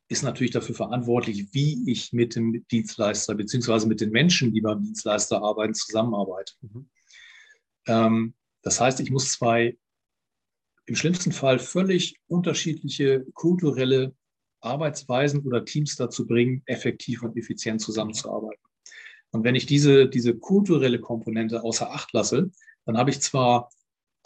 ist natürlich dafür verantwortlich, wie ich mit dem Dienstleister beziehungsweise mit den Menschen, die beim Dienstleister arbeiten, zusammenarbeite. Mhm. Ähm, das heißt, ich muss zwei im schlimmsten Fall völlig unterschiedliche kulturelle Arbeitsweisen oder Teams dazu bringen, effektiv und effizient zusammenzuarbeiten. Und wenn ich diese, diese kulturelle Komponente außer Acht lasse, dann habe ich zwar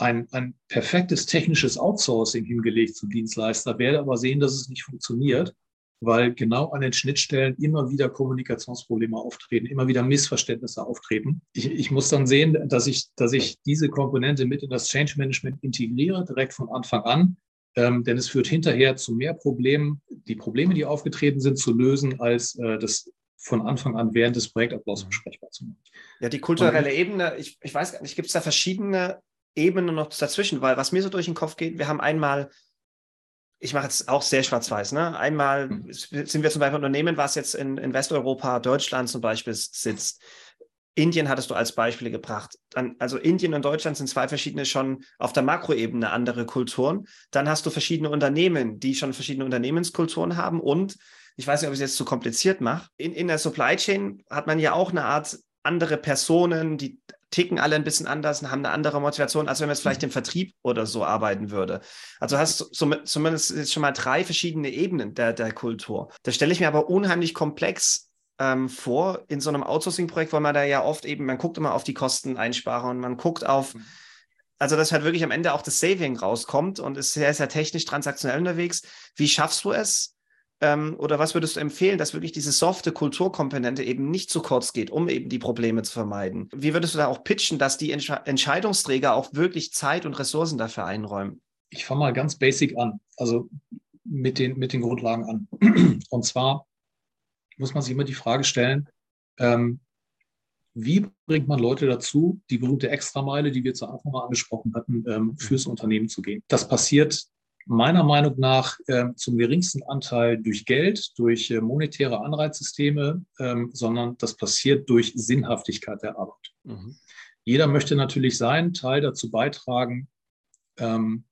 ein, ein perfektes technisches Outsourcing hingelegt zum Dienstleister, werde aber sehen, dass es nicht funktioniert, weil genau an den Schnittstellen immer wieder Kommunikationsprobleme auftreten, immer wieder Missverständnisse auftreten. Ich, ich, muss dann sehen, dass ich, dass ich diese Komponente mit in das Change Management integriere, direkt von Anfang an, ähm, denn es führt hinterher zu mehr Problemen, die Probleme, die aufgetreten sind, zu lösen, als äh, das von Anfang an während des Projektablaufs besprechbar zu machen. Ja, die kulturelle Und, Ebene, ich, ich weiß gar nicht, gibt es da verschiedene Ebenen noch dazwischen, weil was mir so durch den Kopf geht, wir haben einmal ich mache jetzt auch sehr schwarz-weiß. Ne? Einmal mhm. sind wir zum Beispiel ein Unternehmen, was jetzt in, in Westeuropa, Deutschland zum Beispiel sitzt. Indien hattest du als Beispiele gebracht. Dann, also Indien und Deutschland sind zwei verschiedene schon auf der Makroebene andere Kulturen. Dann hast du verschiedene Unternehmen, die schon verschiedene Unternehmenskulturen haben. Und ich weiß nicht, ob ich es jetzt zu kompliziert mache. In, in der Supply Chain hat man ja auch eine Art andere Personen, die ticken alle ein bisschen anders und haben eine andere Motivation, als wenn man jetzt vielleicht mhm. im Vertrieb oder so arbeiten würde. Also hast du so, zumindest jetzt schon mal drei verschiedene Ebenen der, der Kultur. Das stelle ich mir aber unheimlich komplex ähm, vor in so einem Outsourcing-Projekt, weil man da ja oft eben, man guckt immer auf die Kosteneinsparungen, man guckt auf, mhm. also dass halt wirklich am Ende auch das Saving rauskommt und ist sehr, sehr technisch transaktionell unterwegs. Wie schaffst du es, ähm, oder was würdest du empfehlen, dass wirklich diese softe Kulturkomponente eben nicht zu kurz geht, um eben die Probleme zu vermeiden? Wie würdest du da auch pitchen, dass die Entsch Entscheidungsträger auch wirklich Zeit und Ressourcen dafür einräumen? Ich fange mal ganz basic an, also mit den, mit den Grundlagen an. Und zwar muss man sich immer die Frage stellen, ähm, wie bringt man Leute dazu, die berühmte Extrameile, die wir zu Anfang mal angesprochen hatten, ähm, fürs Unternehmen zu gehen? Das passiert meiner Meinung nach äh, zum geringsten Anteil durch Geld, durch äh, monetäre Anreizsysteme, ähm, sondern das passiert durch Sinnhaftigkeit der Arbeit. Mhm. Jeder möchte natürlich seinen Teil dazu beitragen, ähm,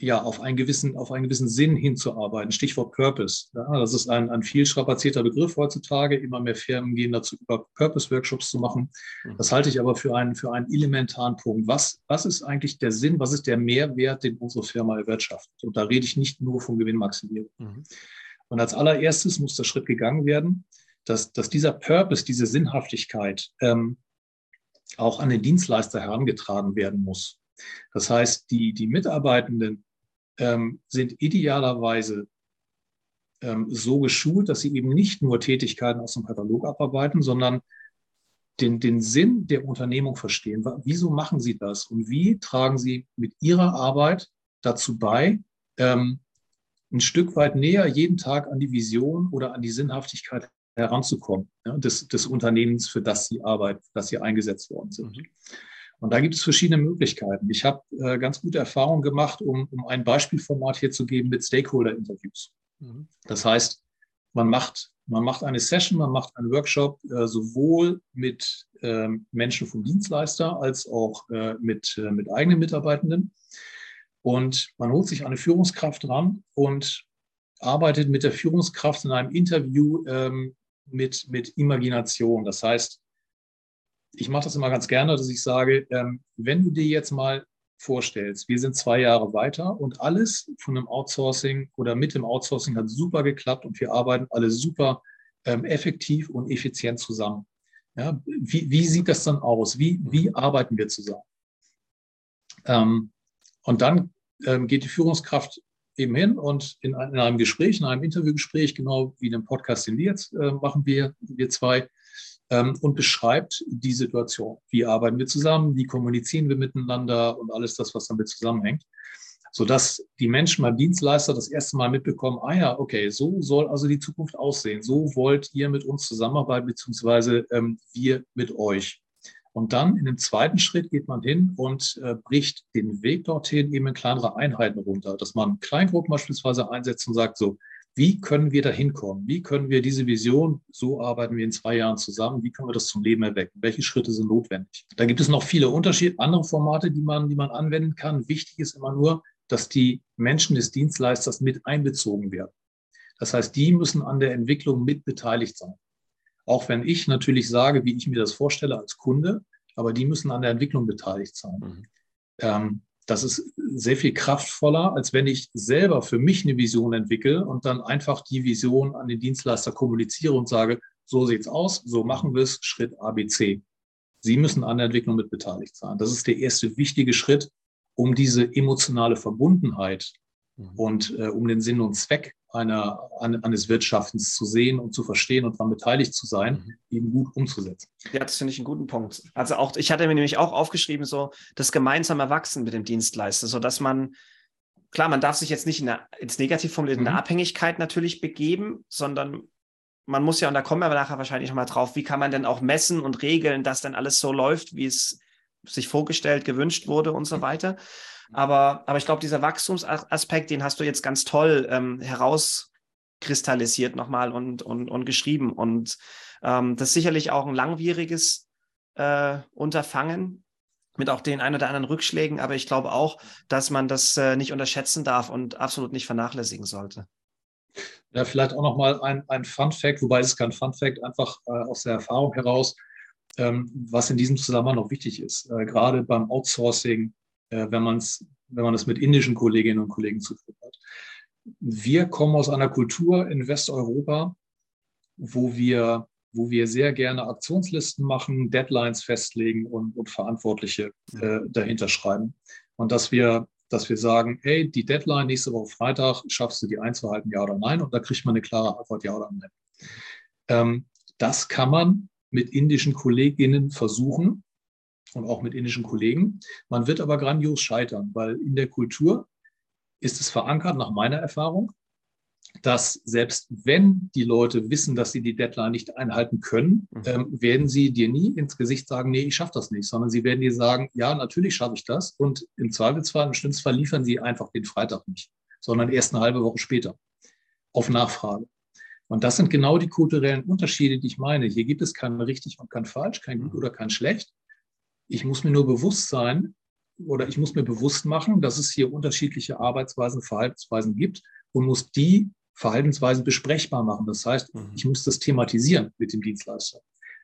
ja, auf einen gewissen, auf einen gewissen Sinn hinzuarbeiten. Stichwort Purpose. Ja, das ist ein, ein viel strapazierter Begriff heutzutage. Immer mehr Firmen gehen dazu über, Purpose-Workshops zu machen. Mhm. Das halte ich aber für einen, für einen elementaren Punkt. Was, was ist eigentlich der Sinn? Was ist der Mehrwert, den unsere Firma erwirtschaftet? Und da rede ich nicht nur von Gewinnmaximierung. Mhm. Und als allererstes muss der Schritt gegangen werden, dass, dass dieser Purpose, diese Sinnhaftigkeit ähm, auch an den Dienstleister herangetragen werden muss. Das heißt, die, die Mitarbeitenden ähm, sind idealerweise ähm, so geschult, dass sie eben nicht nur Tätigkeiten aus dem Katalog abarbeiten, sondern den, den Sinn der Unternehmung verstehen. Wieso machen sie das und wie tragen sie mit ihrer Arbeit dazu bei, ähm, ein Stück weit näher jeden Tag an die Vision oder an die Sinnhaftigkeit heranzukommen ja, des, des Unternehmens, für das sie arbeiten, für das sie eingesetzt worden sind. Mhm. Und da gibt es verschiedene Möglichkeiten. Ich habe äh, ganz gute Erfahrungen gemacht, um, um ein Beispielformat hier zu geben mit Stakeholder-Interviews. Mhm. Das heißt, man macht, man macht eine Session, man macht einen Workshop äh, sowohl mit äh, Menschen vom Dienstleister als auch äh, mit, äh, mit eigenen Mitarbeitenden. Und man holt sich eine Führungskraft ran und arbeitet mit der Führungskraft in einem Interview ähm, mit, mit Imagination. Das heißt, ich mache das immer ganz gerne, dass ich sage, ähm, wenn du dir jetzt mal vorstellst, wir sind zwei Jahre weiter und alles von einem Outsourcing oder mit dem Outsourcing hat super geklappt und wir arbeiten alle super ähm, effektiv und effizient zusammen. Ja, wie, wie sieht das dann aus? Wie, wie arbeiten wir zusammen? Ähm, und dann ähm, geht die Führungskraft eben hin und in, in, einem Gespräch, in einem Interviewgespräch, genau wie in dem Podcast, den wir jetzt äh, machen, wir, wir zwei, ähm, und beschreibt die Situation. Wie arbeiten wir zusammen? Wie kommunizieren wir miteinander und alles das, was damit zusammenhängt? Sodass die Menschen beim Dienstleister das erste Mal mitbekommen, ah ja, okay, so soll also die Zukunft aussehen. So wollt ihr mit uns zusammenarbeiten, beziehungsweise ähm, wir mit euch. Und dann in dem zweiten Schritt geht man hin und äh, bricht den Weg dorthin eben in kleinere Einheiten runter, dass man Kleingruppen beispielsweise einsetzt und sagt, so, wie können wir da hinkommen? Wie können wir diese Vision, so arbeiten wir in zwei Jahren zusammen, wie können wir das zum Leben erwecken? Welche Schritte sind notwendig? Da gibt es noch viele Unterschiede, andere Formate, die man, die man anwenden kann. Wichtig ist immer nur, dass die Menschen des Dienstleisters mit einbezogen werden. Das heißt, die müssen an der Entwicklung mit beteiligt sein. Auch wenn ich natürlich sage, wie ich mir das vorstelle als Kunde, aber die müssen an der Entwicklung beteiligt sein. Mhm. Ähm, das ist sehr viel kraftvoller, als wenn ich selber für mich eine Vision entwickle und dann einfach die Vision an den Dienstleister kommuniziere und sage, so sieht's aus, so machen wir es, Schritt ABC. Sie müssen an der Entwicklung mit beteiligt sein. Das ist der erste wichtige Schritt, um diese emotionale Verbundenheit mhm. und äh, um den Sinn und Zweck einer, eines Wirtschaftens zu sehen und zu verstehen und daran beteiligt zu sein, mhm. eben gut umzusetzen. Ja, das finde ich einen guten Punkt. Also auch, ich hatte mir nämlich auch aufgeschrieben, so das gemeinsame Wachsen mit dem Dienstleister, sodass man, klar, man darf sich jetzt nicht in der, ins Negativ formuliert, in der mhm. Abhängigkeit natürlich begeben, sondern man muss ja, und da kommen wir nachher wahrscheinlich nochmal drauf, wie kann man denn auch messen und regeln, dass dann alles so läuft, wie es sich vorgestellt, gewünscht wurde und so mhm. weiter. Aber, aber ich glaube, dieser Wachstumsaspekt, den hast du jetzt ganz toll ähm, herauskristallisiert nochmal und, und, und geschrieben. Und ähm, das ist sicherlich auch ein langwieriges äh, Unterfangen mit auch den ein oder anderen Rückschlägen. Aber ich glaube auch, dass man das äh, nicht unterschätzen darf und absolut nicht vernachlässigen sollte. Ja, vielleicht auch nochmal ein, ein Fun Fact, wobei es kein Fun Fact, einfach äh, aus der Erfahrung heraus, ähm, was in diesem Zusammenhang noch wichtig ist. Äh, gerade beim Outsourcing wenn, man's, wenn man es mit indischen Kolleginnen und Kollegen zu tun hat. Wir kommen aus einer Kultur in Westeuropa, wo wir, wo wir sehr gerne Aktionslisten machen, Deadlines festlegen und, und Verantwortliche äh, dahinter schreiben. Und dass wir, dass wir sagen, hey, die Deadline nächste Woche Freitag, schaffst du die einzuhalten, ja oder nein? Und da kriegt man eine klare Antwort, ja oder nein. Ähm, das kann man mit indischen Kolleginnen versuchen und auch mit indischen Kollegen. Man wird aber grandios scheitern, weil in der Kultur ist es verankert, nach meiner Erfahrung, dass selbst wenn die Leute wissen, dass sie die Deadline nicht einhalten können, mhm. ähm, werden sie dir nie ins Gesicht sagen, nee, ich schaffe das nicht, sondern sie werden dir sagen, ja, natürlich schaffe ich das. Und im Zweifelsfall, im schlimmsten Fall liefern sie einfach den Freitag nicht, sondern erst eine halbe Woche später auf Nachfrage. Und das sind genau die kulturellen Unterschiede, die ich meine. Hier gibt es kein richtig und kein falsch, kein gut mhm. oder kein schlecht, ich muss mir nur bewusst sein oder ich muss mir bewusst machen, dass es hier unterschiedliche Arbeitsweisen, Verhaltensweisen gibt und muss die Verhaltensweisen besprechbar machen. Das heißt, mhm. ich muss das thematisieren mit dem Dienstleister.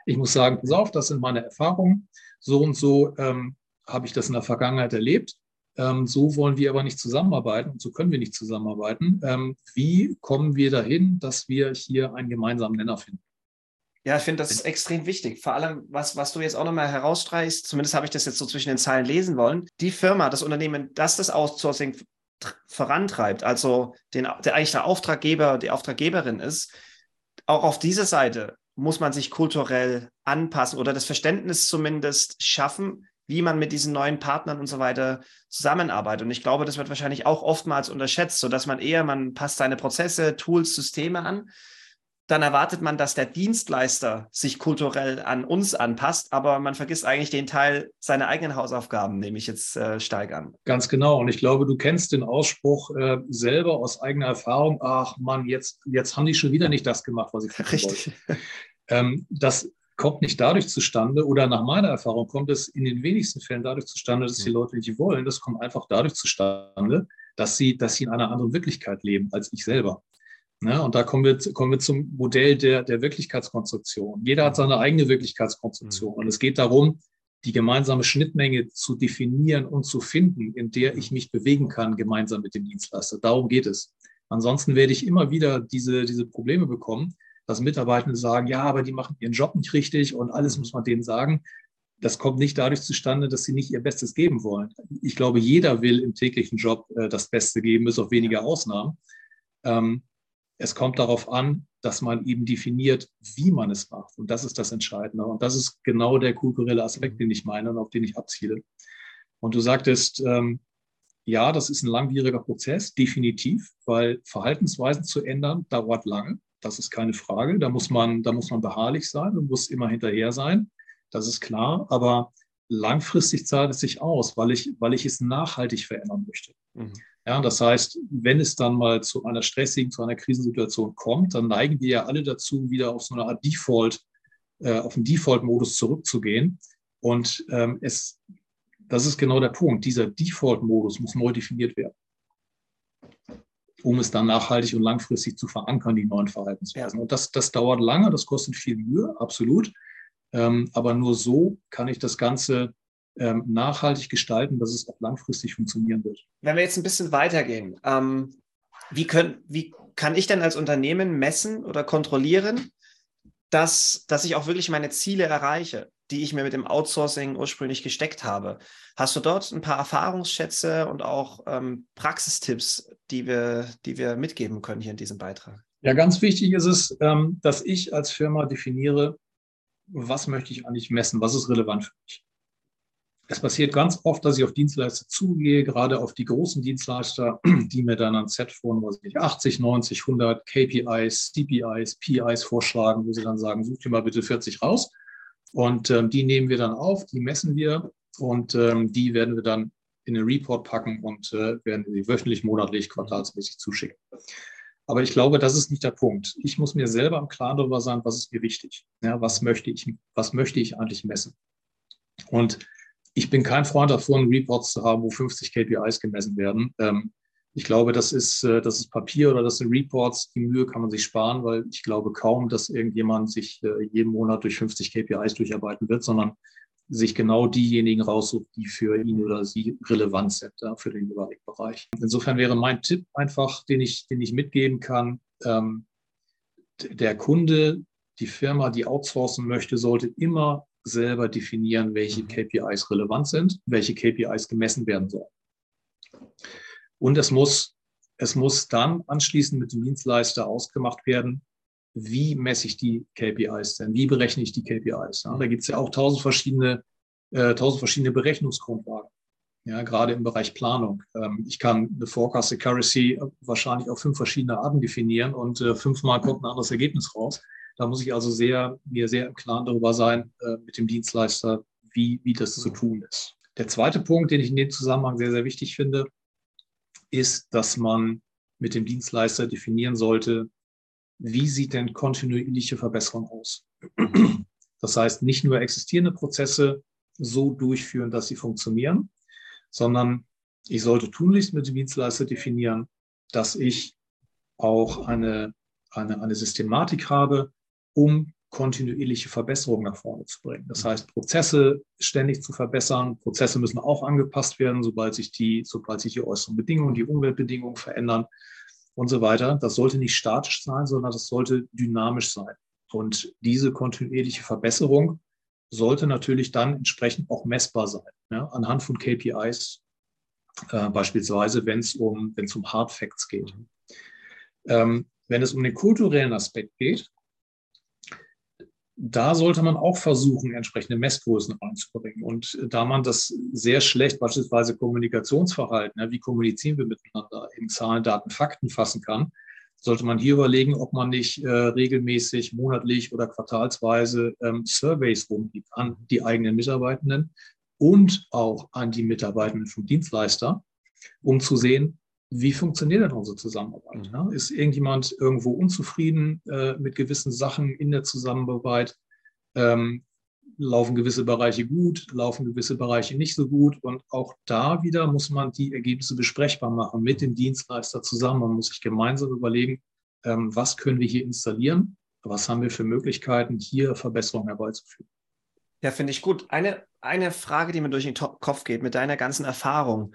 Ich muss sagen, pass auf, das sind meine Erfahrungen. So und so ähm, habe ich das in der Vergangenheit erlebt. Ähm, so wollen wir aber nicht zusammenarbeiten und so können wir nicht zusammenarbeiten. Ähm, wie kommen wir dahin, dass wir hier einen gemeinsamen Nenner finden? Ja, ich finde, das ist extrem wichtig. Vor allem, was, was du jetzt auch nochmal herausstreichst, zumindest habe ich das jetzt so zwischen den Zeilen lesen wollen. Die Firma, das Unternehmen, das das Outsourcing vorantreibt, also den, der eigentlich der Auftraggeber, die Auftraggeberin ist, auch auf dieser Seite muss man sich kulturell anpassen oder das Verständnis zumindest schaffen, wie man mit diesen neuen Partnern und so weiter zusammenarbeitet. Und ich glaube, das wird wahrscheinlich auch oftmals unterschätzt, sodass man eher, man passt seine Prozesse, Tools, Systeme an dann erwartet man, dass der Dienstleister sich kulturell an uns anpasst, aber man vergisst eigentlich den Teil seiner eigenen Hausaufgaben, nehme ich jetzt äh, stark an. Ganz genau. Und ich glaube, du kennst den Ausspruch äh, selber aus eigener Erfahrung, ach Mann, jetzt, jetzt haben die schon wieder nicht das gemacht, was ich Richtig. wollte. Ähm, das kommt nicht dadurch zustande, oder nach meiner Erfahrung kommt es in den wenigsten Fällen dadurch zustande, dass die Leute nicht wollen. Das kommt einfach dadurch zustande, dass sie, dass sie in einer anderen Wirklichkeit leben als ich selber. Ja, und da kommen wir, kommen wir zum Modell der, der Wirklichkeitskonstruktion. Jeder hat seine eigene Wirklichkeitskonstruktion. Mhm. Und es geht darum, die gemeinsame Schnittmenge zu definieren und zu finden, in der ich mich bewegen kann, gemeinsam mit dem Dienstleister. Darum geht es. Ansonsten werde ich immer wieder diese, diese Probleme bekommen, dass Mitarbeitende sagen, ja, aber die machen ihren Job nicht richtig und alles mhm. muss man denen sagen. Das kommt nicht dadurch zustande, dass sie nicht ihr Bestes geben wollen. Ich glaube, jeder will im täglichen Job äh, das Beste geben, bis auf wenige Ausnahmen. Ähm, es kommt darauf an, dass man eben definiert, wie man es macht. Und das ist das Entscheidende. Und das ist genau der kulturelle Aspekt, den ich meine und auf den ich abziele. Und du sagtest, ähm, ja, das ist ein langwieriger Prozess, definitiv, weil Verhaltensweisen zu ändern dauert lange. Das ist keine Frage. Da muss man, da muss man beharrlich sein und muss immer hinterher sein. Das ist klar. Aber langfristig zahlt es sich aus, weil ich, weil ich es nachhaltig verändern möchte. Mhm. Ja, das heißt, wenn es dann mal zu einer stressigen, zu einer Krisensituation kommt, dann neigen wir ja alle dazu, wieder auf so eine Art Default, äh, auf den Default-Modus zurückzugehen. Und ähm, es, das ist genau der Punkt. Dieser Default-Modus muss neu definiert werden, um es dann nachhaltig und langfristig zu verankern, die neuen Verhaltensweisen. Und das, das dauert lange, das kostet viel Mühe, absolut. Ähm, aber nur so kann ich das Ganze ähm, nachhaltig gestalten, dass es auch langfristig funktionieren wird. Wenn wir jetzt ein bisschen weitergehen, ähm, wie, können, wie kann ich denn als Unternehmen messen oder kontrollieren, dass, dass ich auch wirklich meine Ziele erreiche, die ich mir mit dem Outsourcing ursprünglich gesteckt habe? Hast du dort ein paar Erfahrungsschätze und auch ähm, Praxistipps, die wir, die wir mitgeben können hier in diesem Beitrag? Ja, ganz wichtig ist es, ähm, dass ich als Firma definiere, was möchte ich eigentlich messen, was ist relevant für mich. Es passiert ganz oft, dass ich auf Dienstleister zugehe, gerade auf die großen Dienstleister, die mir dann ein Set von was ich, 80, 90, 100 KPIs, CPIs, PIs vorschlagen, wo sie dann sagen, such dir mal bitte 40 raus. Und ähm, die nehmen wir dann auf, die messen wir und ähm, die werden wir dann in den Report packen und äh, werden sie wöchentlich, monatlich, quartalsmäßig zuschicken. Aber ich glaube, das ist nicht der Punkt. Ich muss mir selber im Klaren darüber sein, was ist mir wichtig. Ja, was möchte ich, was möchte ich eigentlich messen? Und ich bin kein Freund davon, Reports zu haben, wo 50 KPIs gemessen werden. Ähm, ich glaube, das ist, äh, das ist Papier oder das sind Reports. Die Mühe kann man sich sparen, weil ich glaube kaum, dass irgendjemand sich äh, jeden Monat durch 50 KPIs durcharbeiten wird, sondern sich genau diejenigen raussucht, die für ihn oder sie relevant sind ja, für den jeweiligen Bereich. Insofern wäre mein Tipp einfach, den ich, den ich mitgeben kann, ähm, der Kunde, die Firma, die outsourcen möchte, sollte immer selber definieren, welche mhm. KPIs relevant sind, welche KPIs gemessen werden sollen. Und es muss, es muss dann anschließend mit dem Dienstleister ausgemacht werden, wie messe ich die KPIs denn? Wie berechne ich die KPIs? Ja, da gibt es ja auch tausend verschiedene, äh, tausend verschiedene Berechnungsgrundlagen. Ja, gerade im Bereich Planung. Ähm, ich kann eine Forecast Accuracy wahrscheinlich auf fünf verschiedene Arten definieren und äh, fünfmal kommt ein anderes Ergebnis raus. Da muss ich also sehr, mir sehr im Klaren darüber sein, äh, mit dem Dienstleister, wie, wie das zu tun ist. Der zweite Punkt, den ich in dem Zusammenhang sehr, sehr wichtig finde, ist, dass man mit dem Dienstleister definieren sollte, wie sieht denn kontinuierliche Verbesserung aus? Das heißt, nicht nur existierende Prozesse so durchführen, dass sie funktionieren, sondern ich sollte tunlichst mit dem Dienstleister definieren, dass ich auch eine, eine, eine Systematik habe, um kontinuierliche Verbesserungen nach vorne zu bringen. Das heißt, Prozesse ständig zu verbessern. Prozesse müssen auch angepasst werden, sobald sich die, sobald sich die äußeren Bedingungen, die Umweltbedingungen verändern und so weiter. Das sollte nicht statisch sein, sondern das sollte dynamisch sein. Und diese kontinuierliche Verbesserung sollte natürlich dann entsprechend auch messbar sein, ja, anhand von KPIs, Äh, beispielsweise, wenn es um, um Hard Facts geht. Ähm, wenn es um den kulturellen Aspekt geht, da sollte man auch versuchen, entsprechende Messgrößen reinzubringen. Und da man das sehr schlecht, beispielsweise Kommunikationsverhalten, ja, wie kommunizieren wir miteinander, in Zahlen, Daten, Fakten fassen kann, sollte man hier überlegen, ob man nicht äh, regelmäßig, monatlich oder quartalsweise ähm, Surveys rumgibt an die eigenen Mitarbeitenden und auch an die Mitarbeitenden vom Dienstleister, um zu sehen, wie funktioniert denn unsere Zusammenarbeit? Ja? Ist irgendjemand irgendwo unzufrieden äh, mit gewissen Sachen in der Zusammenarbeit? Ähm, laufen gewisse Bereiche gut, laufen gewisse Bereiche nicht so gut. Und auch da wieder muss man die Ergebnisse besprechbar machen mit dem Dienstleister zusammen. Man muss sich gemeinsam überlegen, ähm, was können wir hier installieren, was haben wir für Möglichkeiten, hier Verbesserungen herbeizuführen. Ja, finde ich gut. Eine, eine Frage, die mir durch den Kopf geht, mit deiner ganzen Erfahrung.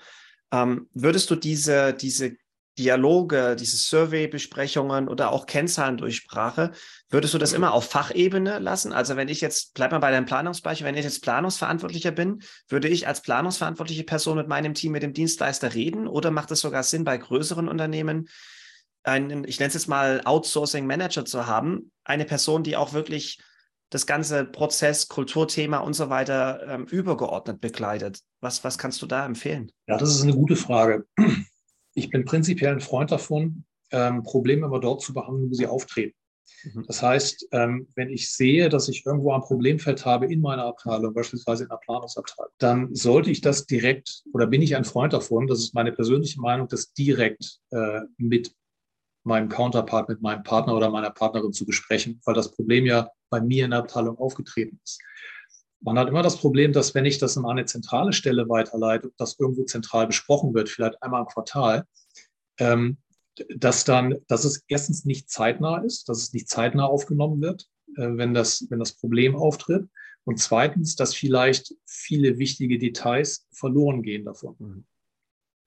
Ähm, würdest du diese, diese Dialoge, diese Survey-Besprechungen oder auch Kennzahlendurchsprache, würdest du das immer auf Fachebene lassen? Also wenn ich jetzt, bleib mal bei deinem Planungsbeispiel, wenn ich jetzt Planungsverantwortlicher bin, würde ich als planungsverantwortliche Person mit meinem Team, mit dem Dienstleister reden oder macht es sogar Sinn, bei größeren Unternehmen einen, ich nenne es jetzt mal Outsourcing Manager zu haben, eine Person, die auch wirklich das ganze Prozess, Kulturthema und so weiter ähm, übergeordnet begleitet. Was, was kannst du da empfehlen? Ja, das ist eine gute Frage. Ich bin prinzipiell ein Freund davon, ähm, Probleme immer dort zu behandeln, wo sie auftreten. Mhm. Das heißt, ähm, wenn ich sehe, dass ich irgendwo ein Problemfeld habe in meiner Abteilung, beispielsweise in der Planungsabteilung, dann sollte ich das direkt oder bin ich ein Freund davon, das ist meine persönliche Meinung, das direkt äh, mit meinem Counterpart, mit meinem Partner oder meiner Partnerin zu besprechen, weil das Problem ja bei mir in der Abteilung aufgetreten ist. Man hat immer das Problem, dass wenn ich das an eine zentrale Stelle weiterleite, das irgendwo zentral besprochen wird, vielleicht einmal im Quartal, ähm, dass dann, dass es erstens nicht zeitnah ist, dass es nicht zeitnah aufgenommen wird, äh, wenn, das, wenn das Problem auftritt. Und zweitens, dass vielleicht viele wichtige Details verloren gehen davon. Mhm.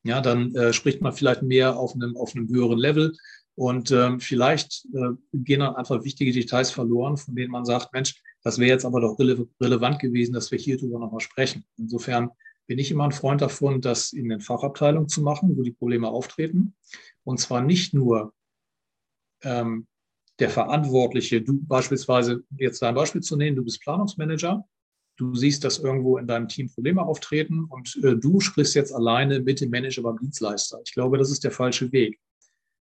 Ja, dann äh, spricht man vielleicht mehr auf einem, auf einem höheren Level und ähm, vielleicht äh, gehen dann einfach wichtige Details verloren, von denen man sagt, Mensch, das wäre jetzt aber doch rele relevant gewesen, dass wir hier drüber nochmal sprechen. Insofern bin ich immer ein Freund davon, das in den Fachabteilungen zu machen, wo die Probleme auftreten. Und zwar nicht nur ähm, der Verantwortliche, du beispielsweise, jetzt dein Beispiel zu nehmen, du bist Planungsmanager, du siehst, dass irgendwo in deinem Team Probleme auftreten und äh, du sprichst jetzt alleine mit dem Manager beim Dienstleister. Ich glaube, das ist der falsche Weg.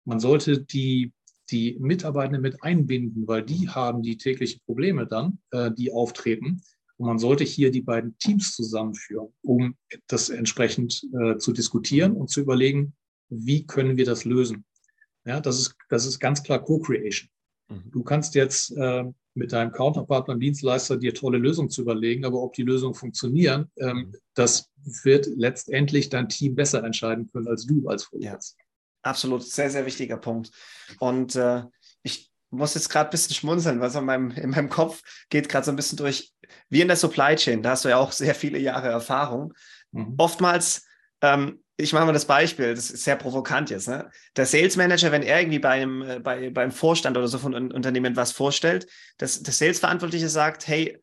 Man sollte die die Mitarbeitenden mit einbinden, weil die haben die täglichen Probleme dann, äh, die auftreten. Und man sollte hier die beiden Teams zusammenführen, um das entsprechend äh, zu diskutieren und zu überlegen, wie können wir das lösen. Ja, das ist, das ist ganz klar Co-Creation. Mhm. Du kannst jetzt äh, mit deinem Counterpartner, Dienstleister dir tolle Lösungen zu überlegen, aber ob die Lösungen funktionieren, ähm, mhm. das wird letztendlich dein Team besser entscheiden können als du als Vorgesetzter. Absolut, sehr, sehr wichtiger Punkt. Und äh, ich muss jetzt gerade ein bisschen schmunzeln, weil so in meinem, in meinem Kopf geht gerade so ein bisschen durch, wie in der Supply Chain, da hast du ja auch sehr viele Jahre Erfahrung. Mhm. Oftmals, ähm, ich mache mal das Beispiel, das ist sehr provokant jetzt, ne? Der Sales Manager, wenn er irgendwie bei einem, äh, bei, beim Vorstand oder so von einem Unternehmen was vorstellt, dass der Sales-Verantwortliche sagt, hey,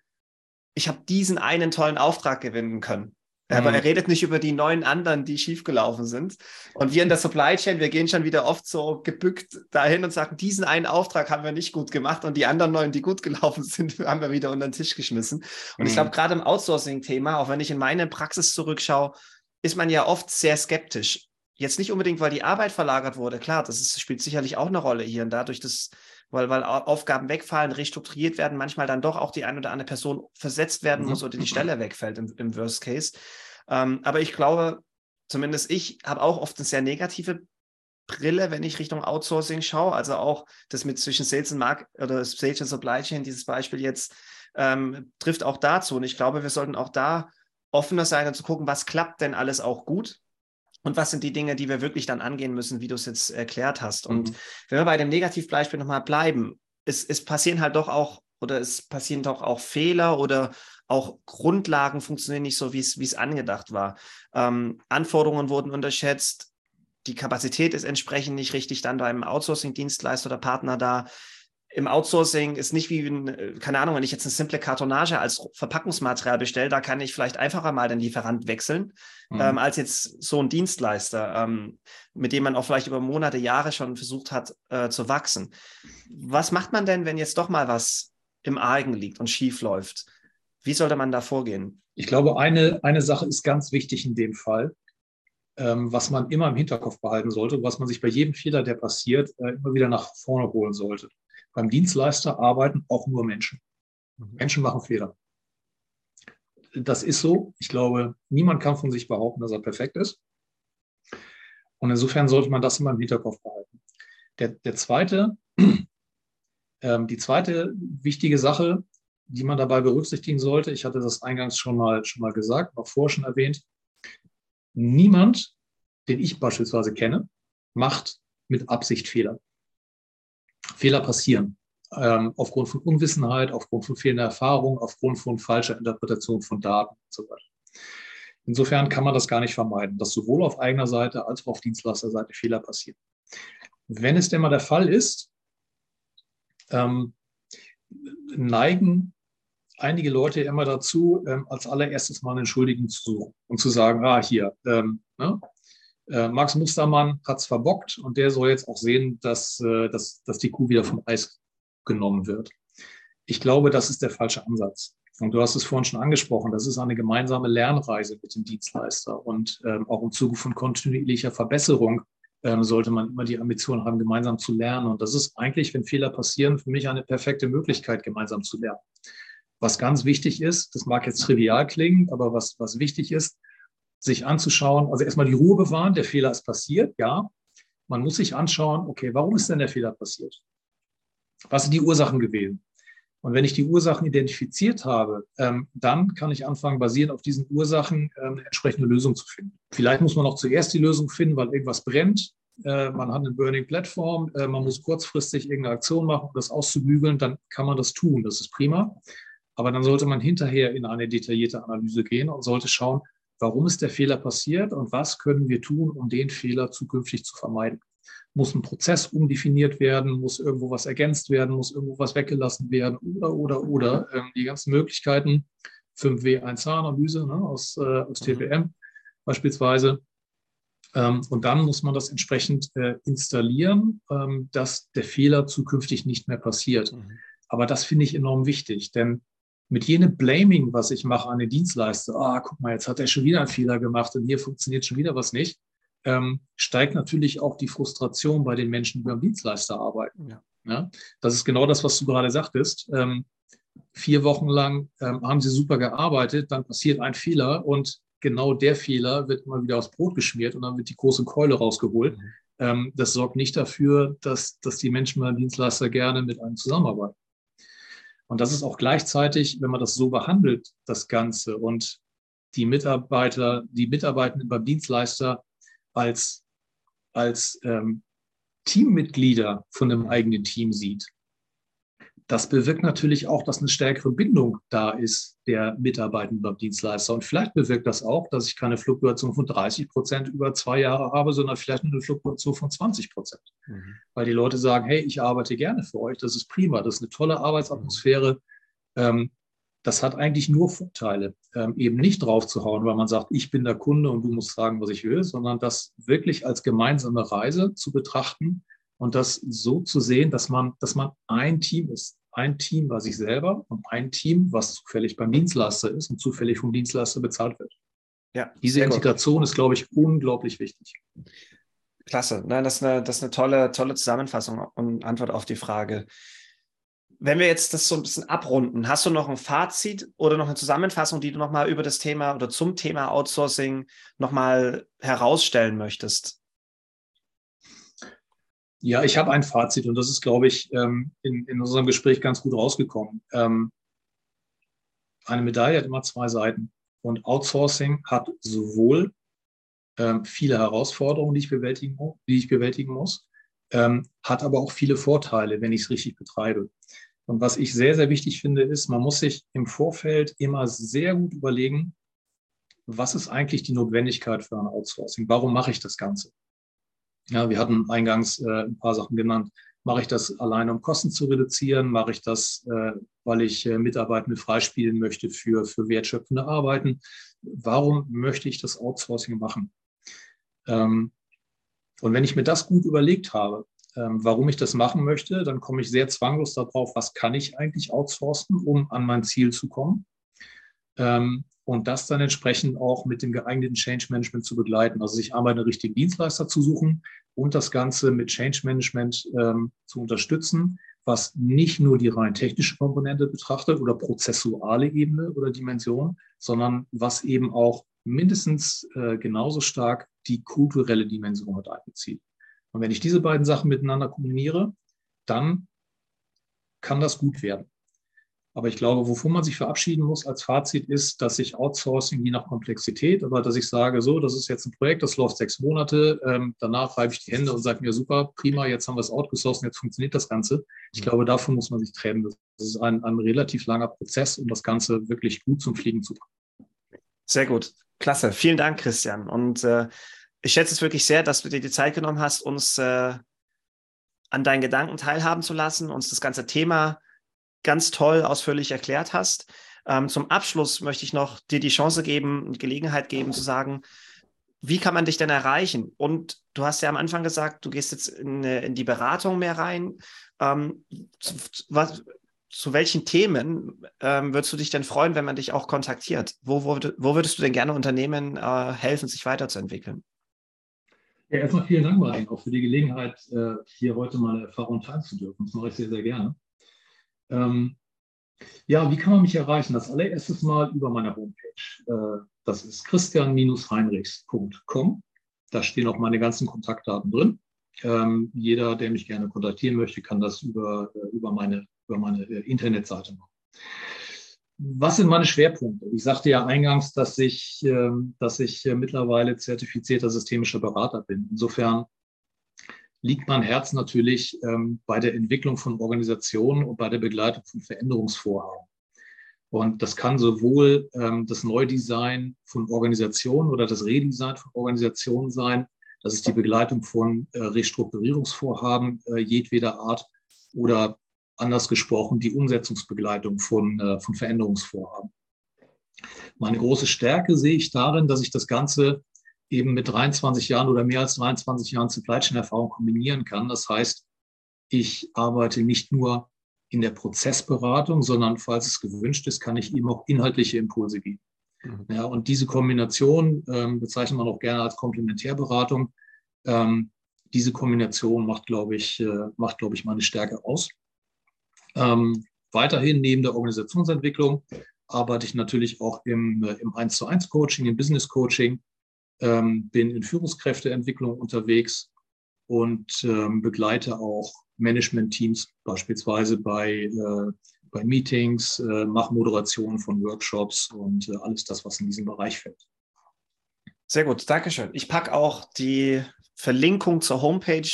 ich habe diesen einen tollen Auftrag gewinnen können. Aber er mhm. redet nicht über die neun anderen, die schiefgelaufen sind. Und wir in der Supply Chain, wir gehen schon wieder oft so gebückt dahin und sagen, diesen einen Auftrag haben wir nicht gut gemacht und die anderen neun, die gut gelaufen sind, haben wir wieder unter den Tisch geschmissen. Und mhm. ich glaube, gerade im Outsourcing-Thema, auch wenn ich in meine Praxis zurückschaue, ist man ja oft sehr skeptisch. Jetzt nicht unbedingt, weil die Arbeit verlagert wurde, klar, das ist, spielt sicherlich auch eine Rolle hier und dadurch, dass weil, weil Aufgaben wegfallen, restrukturiert werden, manchmal dann doch auch die eine oder andere Person versetzt werden mhm. muss oder die Stelle wegfällt im, im Worst Case. Ähm, aber ich glaube, zumindest ich habe auch oft eine sehr negative Brille, wenn ich Richtung Outsourcing schaue. Also auch das mit zwischen Sales und Mark oder Sales und Supply Chain, dieses Beispiel jetzt ähm, trifft auch dazu. Und ich glaube, wir sollten auch da offener sein und zu gucken, was klappt denn alles auch gut und was sind die Dinge, die wir wirklich dann angehen müssen, wie du es jetzt erklärt hast. Und mhm. wenn wir bei dem Negativbeispiel nochmal bleiben, es, es passieren halt doch auch oder es passieren doch auch Fehler oder auch Grundlagen funktionieren nicht so, wie es angedacht war. Ähm, Anforderungen wurden unterschätzt, die Kapazität ist entsprechend nicht richtig dann beim Outsourcing-Dienstleister oder Partner da. Im Outsourcing ist nicht wie, ein, keine Ahnung, wenn ich jetzt eine simple Kartonage als Verpackungsmaterial bestelle, da kann ich vielleicht einfacher mal den Lieferant wechseln, mhm. ähm, als jetzt so ein Dienstleister, ähm, mit dem man auch vielleicht über Monate, Jahre schon versucht hat äh, zu wachsen. Was macht man denn, wenn jetzt doch mal was im Argen liegt und schief läuft? Wie sollte man da vorgehen? Ich glaube, eine, eine Sache ist ganz wichtig in dem Fall, ähm, was man immer im Hinterkopf behalten sollte, was man sich bei jedem Fehler, der passiert, äh, immer wieder nach vorne holen sollte. Beim Dienstleister arbeiten auch nur Menschen. Mhm. Menschen machen Fehler. Das ist so. Ich glaube, niemand kann von sich behaupten, dass er perfekt ist. Und insofern sollte man das immer im Hinterkopf behalten. Der, der zweite, ähm, die zweite wichtige Sache, die man dabei berücksichtigen sollte, ich hatte das eingangs schon mal, schon mal gesagt, auch vorher schon erwähnt, niemand, den ich beispielsweise kenne, macht mit Absicht Fehler. Fehler passieren. Ähm, aufgrund von Unwissenheit, aufgrund von fehlender Erfahrung, aufgrund von falscher Interpretation von Daten und so weiter. Insofern kann man das gar nicht vermeiden, dass sowohl auf eigener Seite als auch auf Dienstleisterseite Fehler passieren. Wenn es denn mal der Fall ist, ähm, neigen einige Leute immer dazu, ähm, als allererstes mal einen Schuldigen zu suchen und zu sagen, ah, hier, ähm, ne? Äh, Max Mustermann hat es verbockt und der soll jetzt auch sehen, dass, äh, dass, dass die Kuh wieder vom Eis genommen wird. Ich glaube, das ist der falsche Ansatz. Und du hast es vorhin schon angesprochen, das ist eine gemeinsame Lernreise mit dem Dienstleister. Und ähm, auch im Zuge von kontinuierlicher Verbesserung ähm, sollte man immer die Ambition haben, gemeinsam zu lernen. Und das ist eigentlich, wenn Fehler passieren, für mich eine perfekte Möglichkeit, gemeinsam zu lernen. Was ganz wichtig ist, das mag jetzt trivial klingen, aber was, was wichtig ist, sich anzuschauen, also erstmal die Ruhe bewahren, der Fehler ist passiert, ja. Man muss sich anschauen, okay, warum ist denn der Fehler passiert? Was sind die Ursachen gewesen? Und wenn ich die Ursachen identifiziert habe, ähm, dann kann ich anfangen, basierend auf diesen Ursachen ähm, eine entsprechende Lösung zu finden. Vielleicht muss man auch zuerst die Lösung finden, weil irgendwas brennt. Äh, man hat eine Burning Plattform, äh, man muss kurzfristig irgendeine Aktion machen, um das auszubügeln, dann kann man das tun. Das ist prima. Aber dann sollte man hinterher in eine detaillierte Analyse gehen und sollte schauen, warum ist der Fehler passiert und was können wir tun, um den Fehler zukünftig zu vermeiden. Muss ein Prozess umdefiniert werden, muss irgendwo was ergänzt werden, muss irgendwo was weggelassen werden oder, oder, oder. Ähm, die ganzen Möglichkeiten, 5W1H-Analyse ne, aus, äh, aus TPM mhm. beispielsweise. Ähm, und dann muss man das entsprechend äh, installieren, ähm, dass der Fehler zukünftig nicht mehr passiert. Mhm. Aber das finde ich enorm wichtig, denn mit jenem Blaming, was ich mache an den Dienstleister, ah, guck mal, jetzt hat er schon wieder einen Fehler gemacht und hier funktioniert schon wieder was nicht, ähm, steigt natürlich auch die Frustration bei den Menschen, die beim Dienstleister arbeiten. Ja. ja. das ist genau das, was du gerade sagtest. Ähm, vier Wochen lang ähm, haben sie super gearbeitet, dann passiert ein Fehler und genau der Fehler wird immer wieder aufs Brot geschmiert und dann wird die große Keule rausgeholt. Mhm. Ähm, das sorgt nicht dafür, dass, dass die Menschen beim Dienstleister gerne mit einem zusammenarbeiten. Und das ist auch gleichzeitig, wenn man das so behandelt, das Ganze und die Mitarbeiter, die Mitarbeitenden beim Dienstleister als, als ähm, Teammitglieder von einem eigenen Team sieht, das bewirkt natürlich auch, dass eine stärkere Bindung da ist der Mitarbeitenden beim Dienstleister. Und vielleicht bewirkt das auch, dass ich keine Fluktuation von 30 Prozent über zwei Jahre habe, sondern vielleicht eine Fluktuation von 20 Prozent. Mhm. Weil die Leute sagen, hey, ich arbeite gerne für euch, das ist prima, das ist eine tolle Arbeitsatmosphäre. Ähm, das hat eigentlich nur Vorteile, ähm, eben nicht draufzuhauen, weil man sagt, ich bin der Kunde und du musst sagen, was ich will, sondern das wirklich als gemeinsame Reise zu betrachten und das so zu sehen, dass man, dass man ein Team ist. Ein Team bei sich selber und ein Team, was zufällig beim Dienstleister ist und zufällig vom Dienstleister bezahlt wird. Ja, Diese Integration gut. ist, glaube ich, unglaublich wichtig. Klasse. Nein, das ist eine, das ist eine tolle, tolle Zusammenfassung und Antwort auf die Frage. Wenn wir jetzt das so ein bisschen abrunden, hast du noch ein Fazit oder noch eine Zusammenfassung, die du nochmal über das Thema oder zum Thema Outsourcing nochmal herausstellen möchtest? Ja, ich habe ein Fazit und das ist, glaube ich, ähm, in, in unserem Gespräch ganz gut rausgekommen. Ähm, eine Medaille hat immer zwei Seiten und Outsourcing hat sowohl ähm, viele Herausforderungen, die ich bewältigen, die ich bewältigen muss, hat aber auch viele Vorteile, wenn ich es richtig betreibe. Und was ich sehr, sehr wichtig finde, ist, man muss sich im Vorfeld immer sehr gut überlegen, was ist eigentlich die Notwendigkeit für ein Outsourcing? Warum mache ich das Ganze? Ja, wir hatten eingangs äh, ein paar Sachen genannt. Mache ich das alleine, um Kosten zu reduzieren? Mache ich das, äh, weil ich äh, Mitarbeitende freispielen möchte für, für wertschöpfende Arbeiten? Warum möchte ich das Outsourcing machen? Ähm, und wenn ich mir das gut überlegt habe, ähm, warum ich das machen möchte, dann komme ich sehr zwanglos darauf, was kann ich eigentlich outsourcen, um an mein Ziel zu kommen. Ähm, und das dann entsprechend auch mit dem geeigneten Change Management zu begleiten. Also sich einmal einen richtigen Dienstleister zu suchen und das Ganze mit Change Management ähm, zu unterstützen, was nicht nur die rein technische Komponente betrachtet oder prozessuale Ebene oder Dimension, sondern was eben auch mindestens äh, genauso stark die kulturelle Dimension mit einbezieht. Und wenn ich diese beiden Sachen miteinander kombiniere, dann kann das gut werden. Aber ich glaube, wovon man sich verabschieden muss als Fazit ist, dass ich Outsourcing je nach Komplexität, aber dass ich sage, so, das ist jetzt ein Projekt, das läuft sechs Monate, ähm, danach reibe ich die Hände und sage mir, super, prima, jetzt haben wir es outgesourced, jetzt funktioniert das Ganze. Ich glaube, davon muss man sich trennen. Das ist ein, ein relativ langer Prozess, um das Ganze wirklich gut zum Fliegen zu bringen. Sehr gut. Klasse. Vielen Dank, Christian. Und äh, ich schätze es wirklich sehr, dass du dir die Zeit genommen hast, uns äh, an deinen Gedanken teilhaben zu lassen, uns das ganze Thema ganz toll ausführlich erklärt hast. Ähm, zum Abschluss möchte ich noch dir die Chance geben, Gelegenheit geben zu sagen, wie kann man dich denn erreichen? Und du hast ja am Anfang gesagt, du gehst jetzt in, in die Beratung mehr rein. Ähm, was, zu welchen Themen ähm, würdest du dich denn freuen, wenn man dich auch kontaktiert? Wo, wo, wo würdest du denn gerne Unternehmen äh, helfen, sich weiterzuentwickeln? Ja, erstmal vielen Dank, Martin, auch für die Gelegenheit, äh, hier heute meine Erfahrung teilen zu dürfen. Das mache ich sehr, sehr gerne. Ähm, ja, wie kann man mich erreichen? Das allererstes Mal über meine Homepage. Äh, das ist christian-heinrichs.com. Da stehen auch meine ganzen Kontaktdaten drin. Ähm, jeder, der mich gerne kontaktieren möchte, kann das über, äh, über meine, über meine äh, Internetseite machen. Was sind meine Schwerpunkte? Ich sagte ja eingangs, dass ich, ähm, dass ich mittlerweile zertifizierter systemischer Berater bin. Insofern liegt mein Herz natürlich ähm, bei der Entwicklung von Organisationen und bei der Begleitung von Veränderungsvorhaben. Und das kann sowohl ähm, das Neudesign von Organisationen oder das Redesign von Organisationen sein. Das ist die Begleitung von äh, Restrukturierungsvorhaben äh, jedweder Art oder anders gesprochen die Umsetzungsbegleitung von, äh, von Veränderungsvorhaben. Meine große Stärke sehe ich darin, dass ich das Ganze eben mit 23 Jahren oder mehr als 23 Jahren Supply Chain Erfahrung kombinieren kann. Das heißt, ich arbeite nicht nur in der Prozessberatung, sondern falls es gewünscht ist, kann ich eben auch inhaltliche Impulse geben. Mhm. Ja, und diese Kombination ähm, bezeichnet man auch gerne als Komplementärberatung. Ähm, diese Kombination macht, glaube ich, äh, macht, glaube ich, meine Stärke aus. Ähm, weiterhin neben der Organisationsentwicklung arbeite ich natürlich auch im, äh, im 1 zu 1 Coaching, im Business Coaching, ähm, bin in Führungskräfteentwicklung unterwegs und ähm, begleite auch Management-Teams beispielsweise bei, äh, bei Meetings, äh, mache Moderation von Workshops und äh, alles das, was in diesem Bereich fällt. Sehr gut, Dankeschön. Ich packe auch die Verlinkung zur Homepage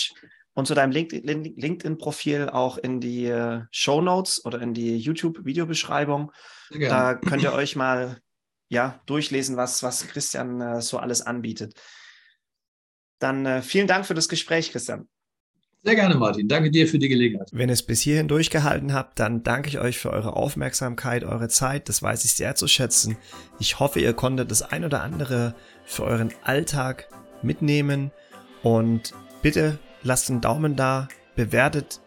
und zu deinem LinkedIn-Profil auch in die äh, Show Notes oder in die YouTube-Videobeschreibung. Da könnt ihr euch mal ja, durchlesen, was, was Christian äh, so alles anbietet. Dann äh, vielen Dank für das Gespräch, Christian. Sehr gerne, Martin. Danke dir für die Gelegenheit. Wenn ihr es bis hierhin durchgehalten habt, dann danke ich euch für eure Aufmerksamkeit, eure Zeit. Das weiß ich sehr zu schätzen. Ich hoffe, ihr konntet das ein oder andere für euren Alltag mitnehmen. Und bitte lasst einen Daumen da, bewertet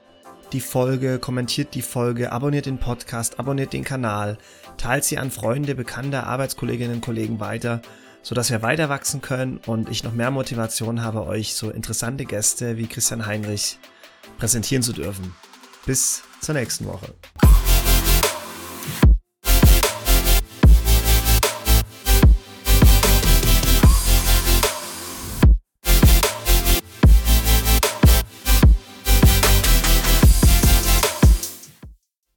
die Folge, kommentiert die Folge, abonniert den Podcast, abonniert den Kanal, teilt sie an Freunde, Bekannte, Arbeitskolleginnen und Kollegen weiter, sodass wir weiter wachsen können und ich noch mehr Motivation habe, euch so interessante Gäste wie Christian Heinrich präsentieren zu dürfen. Bis zur nächsten Woche.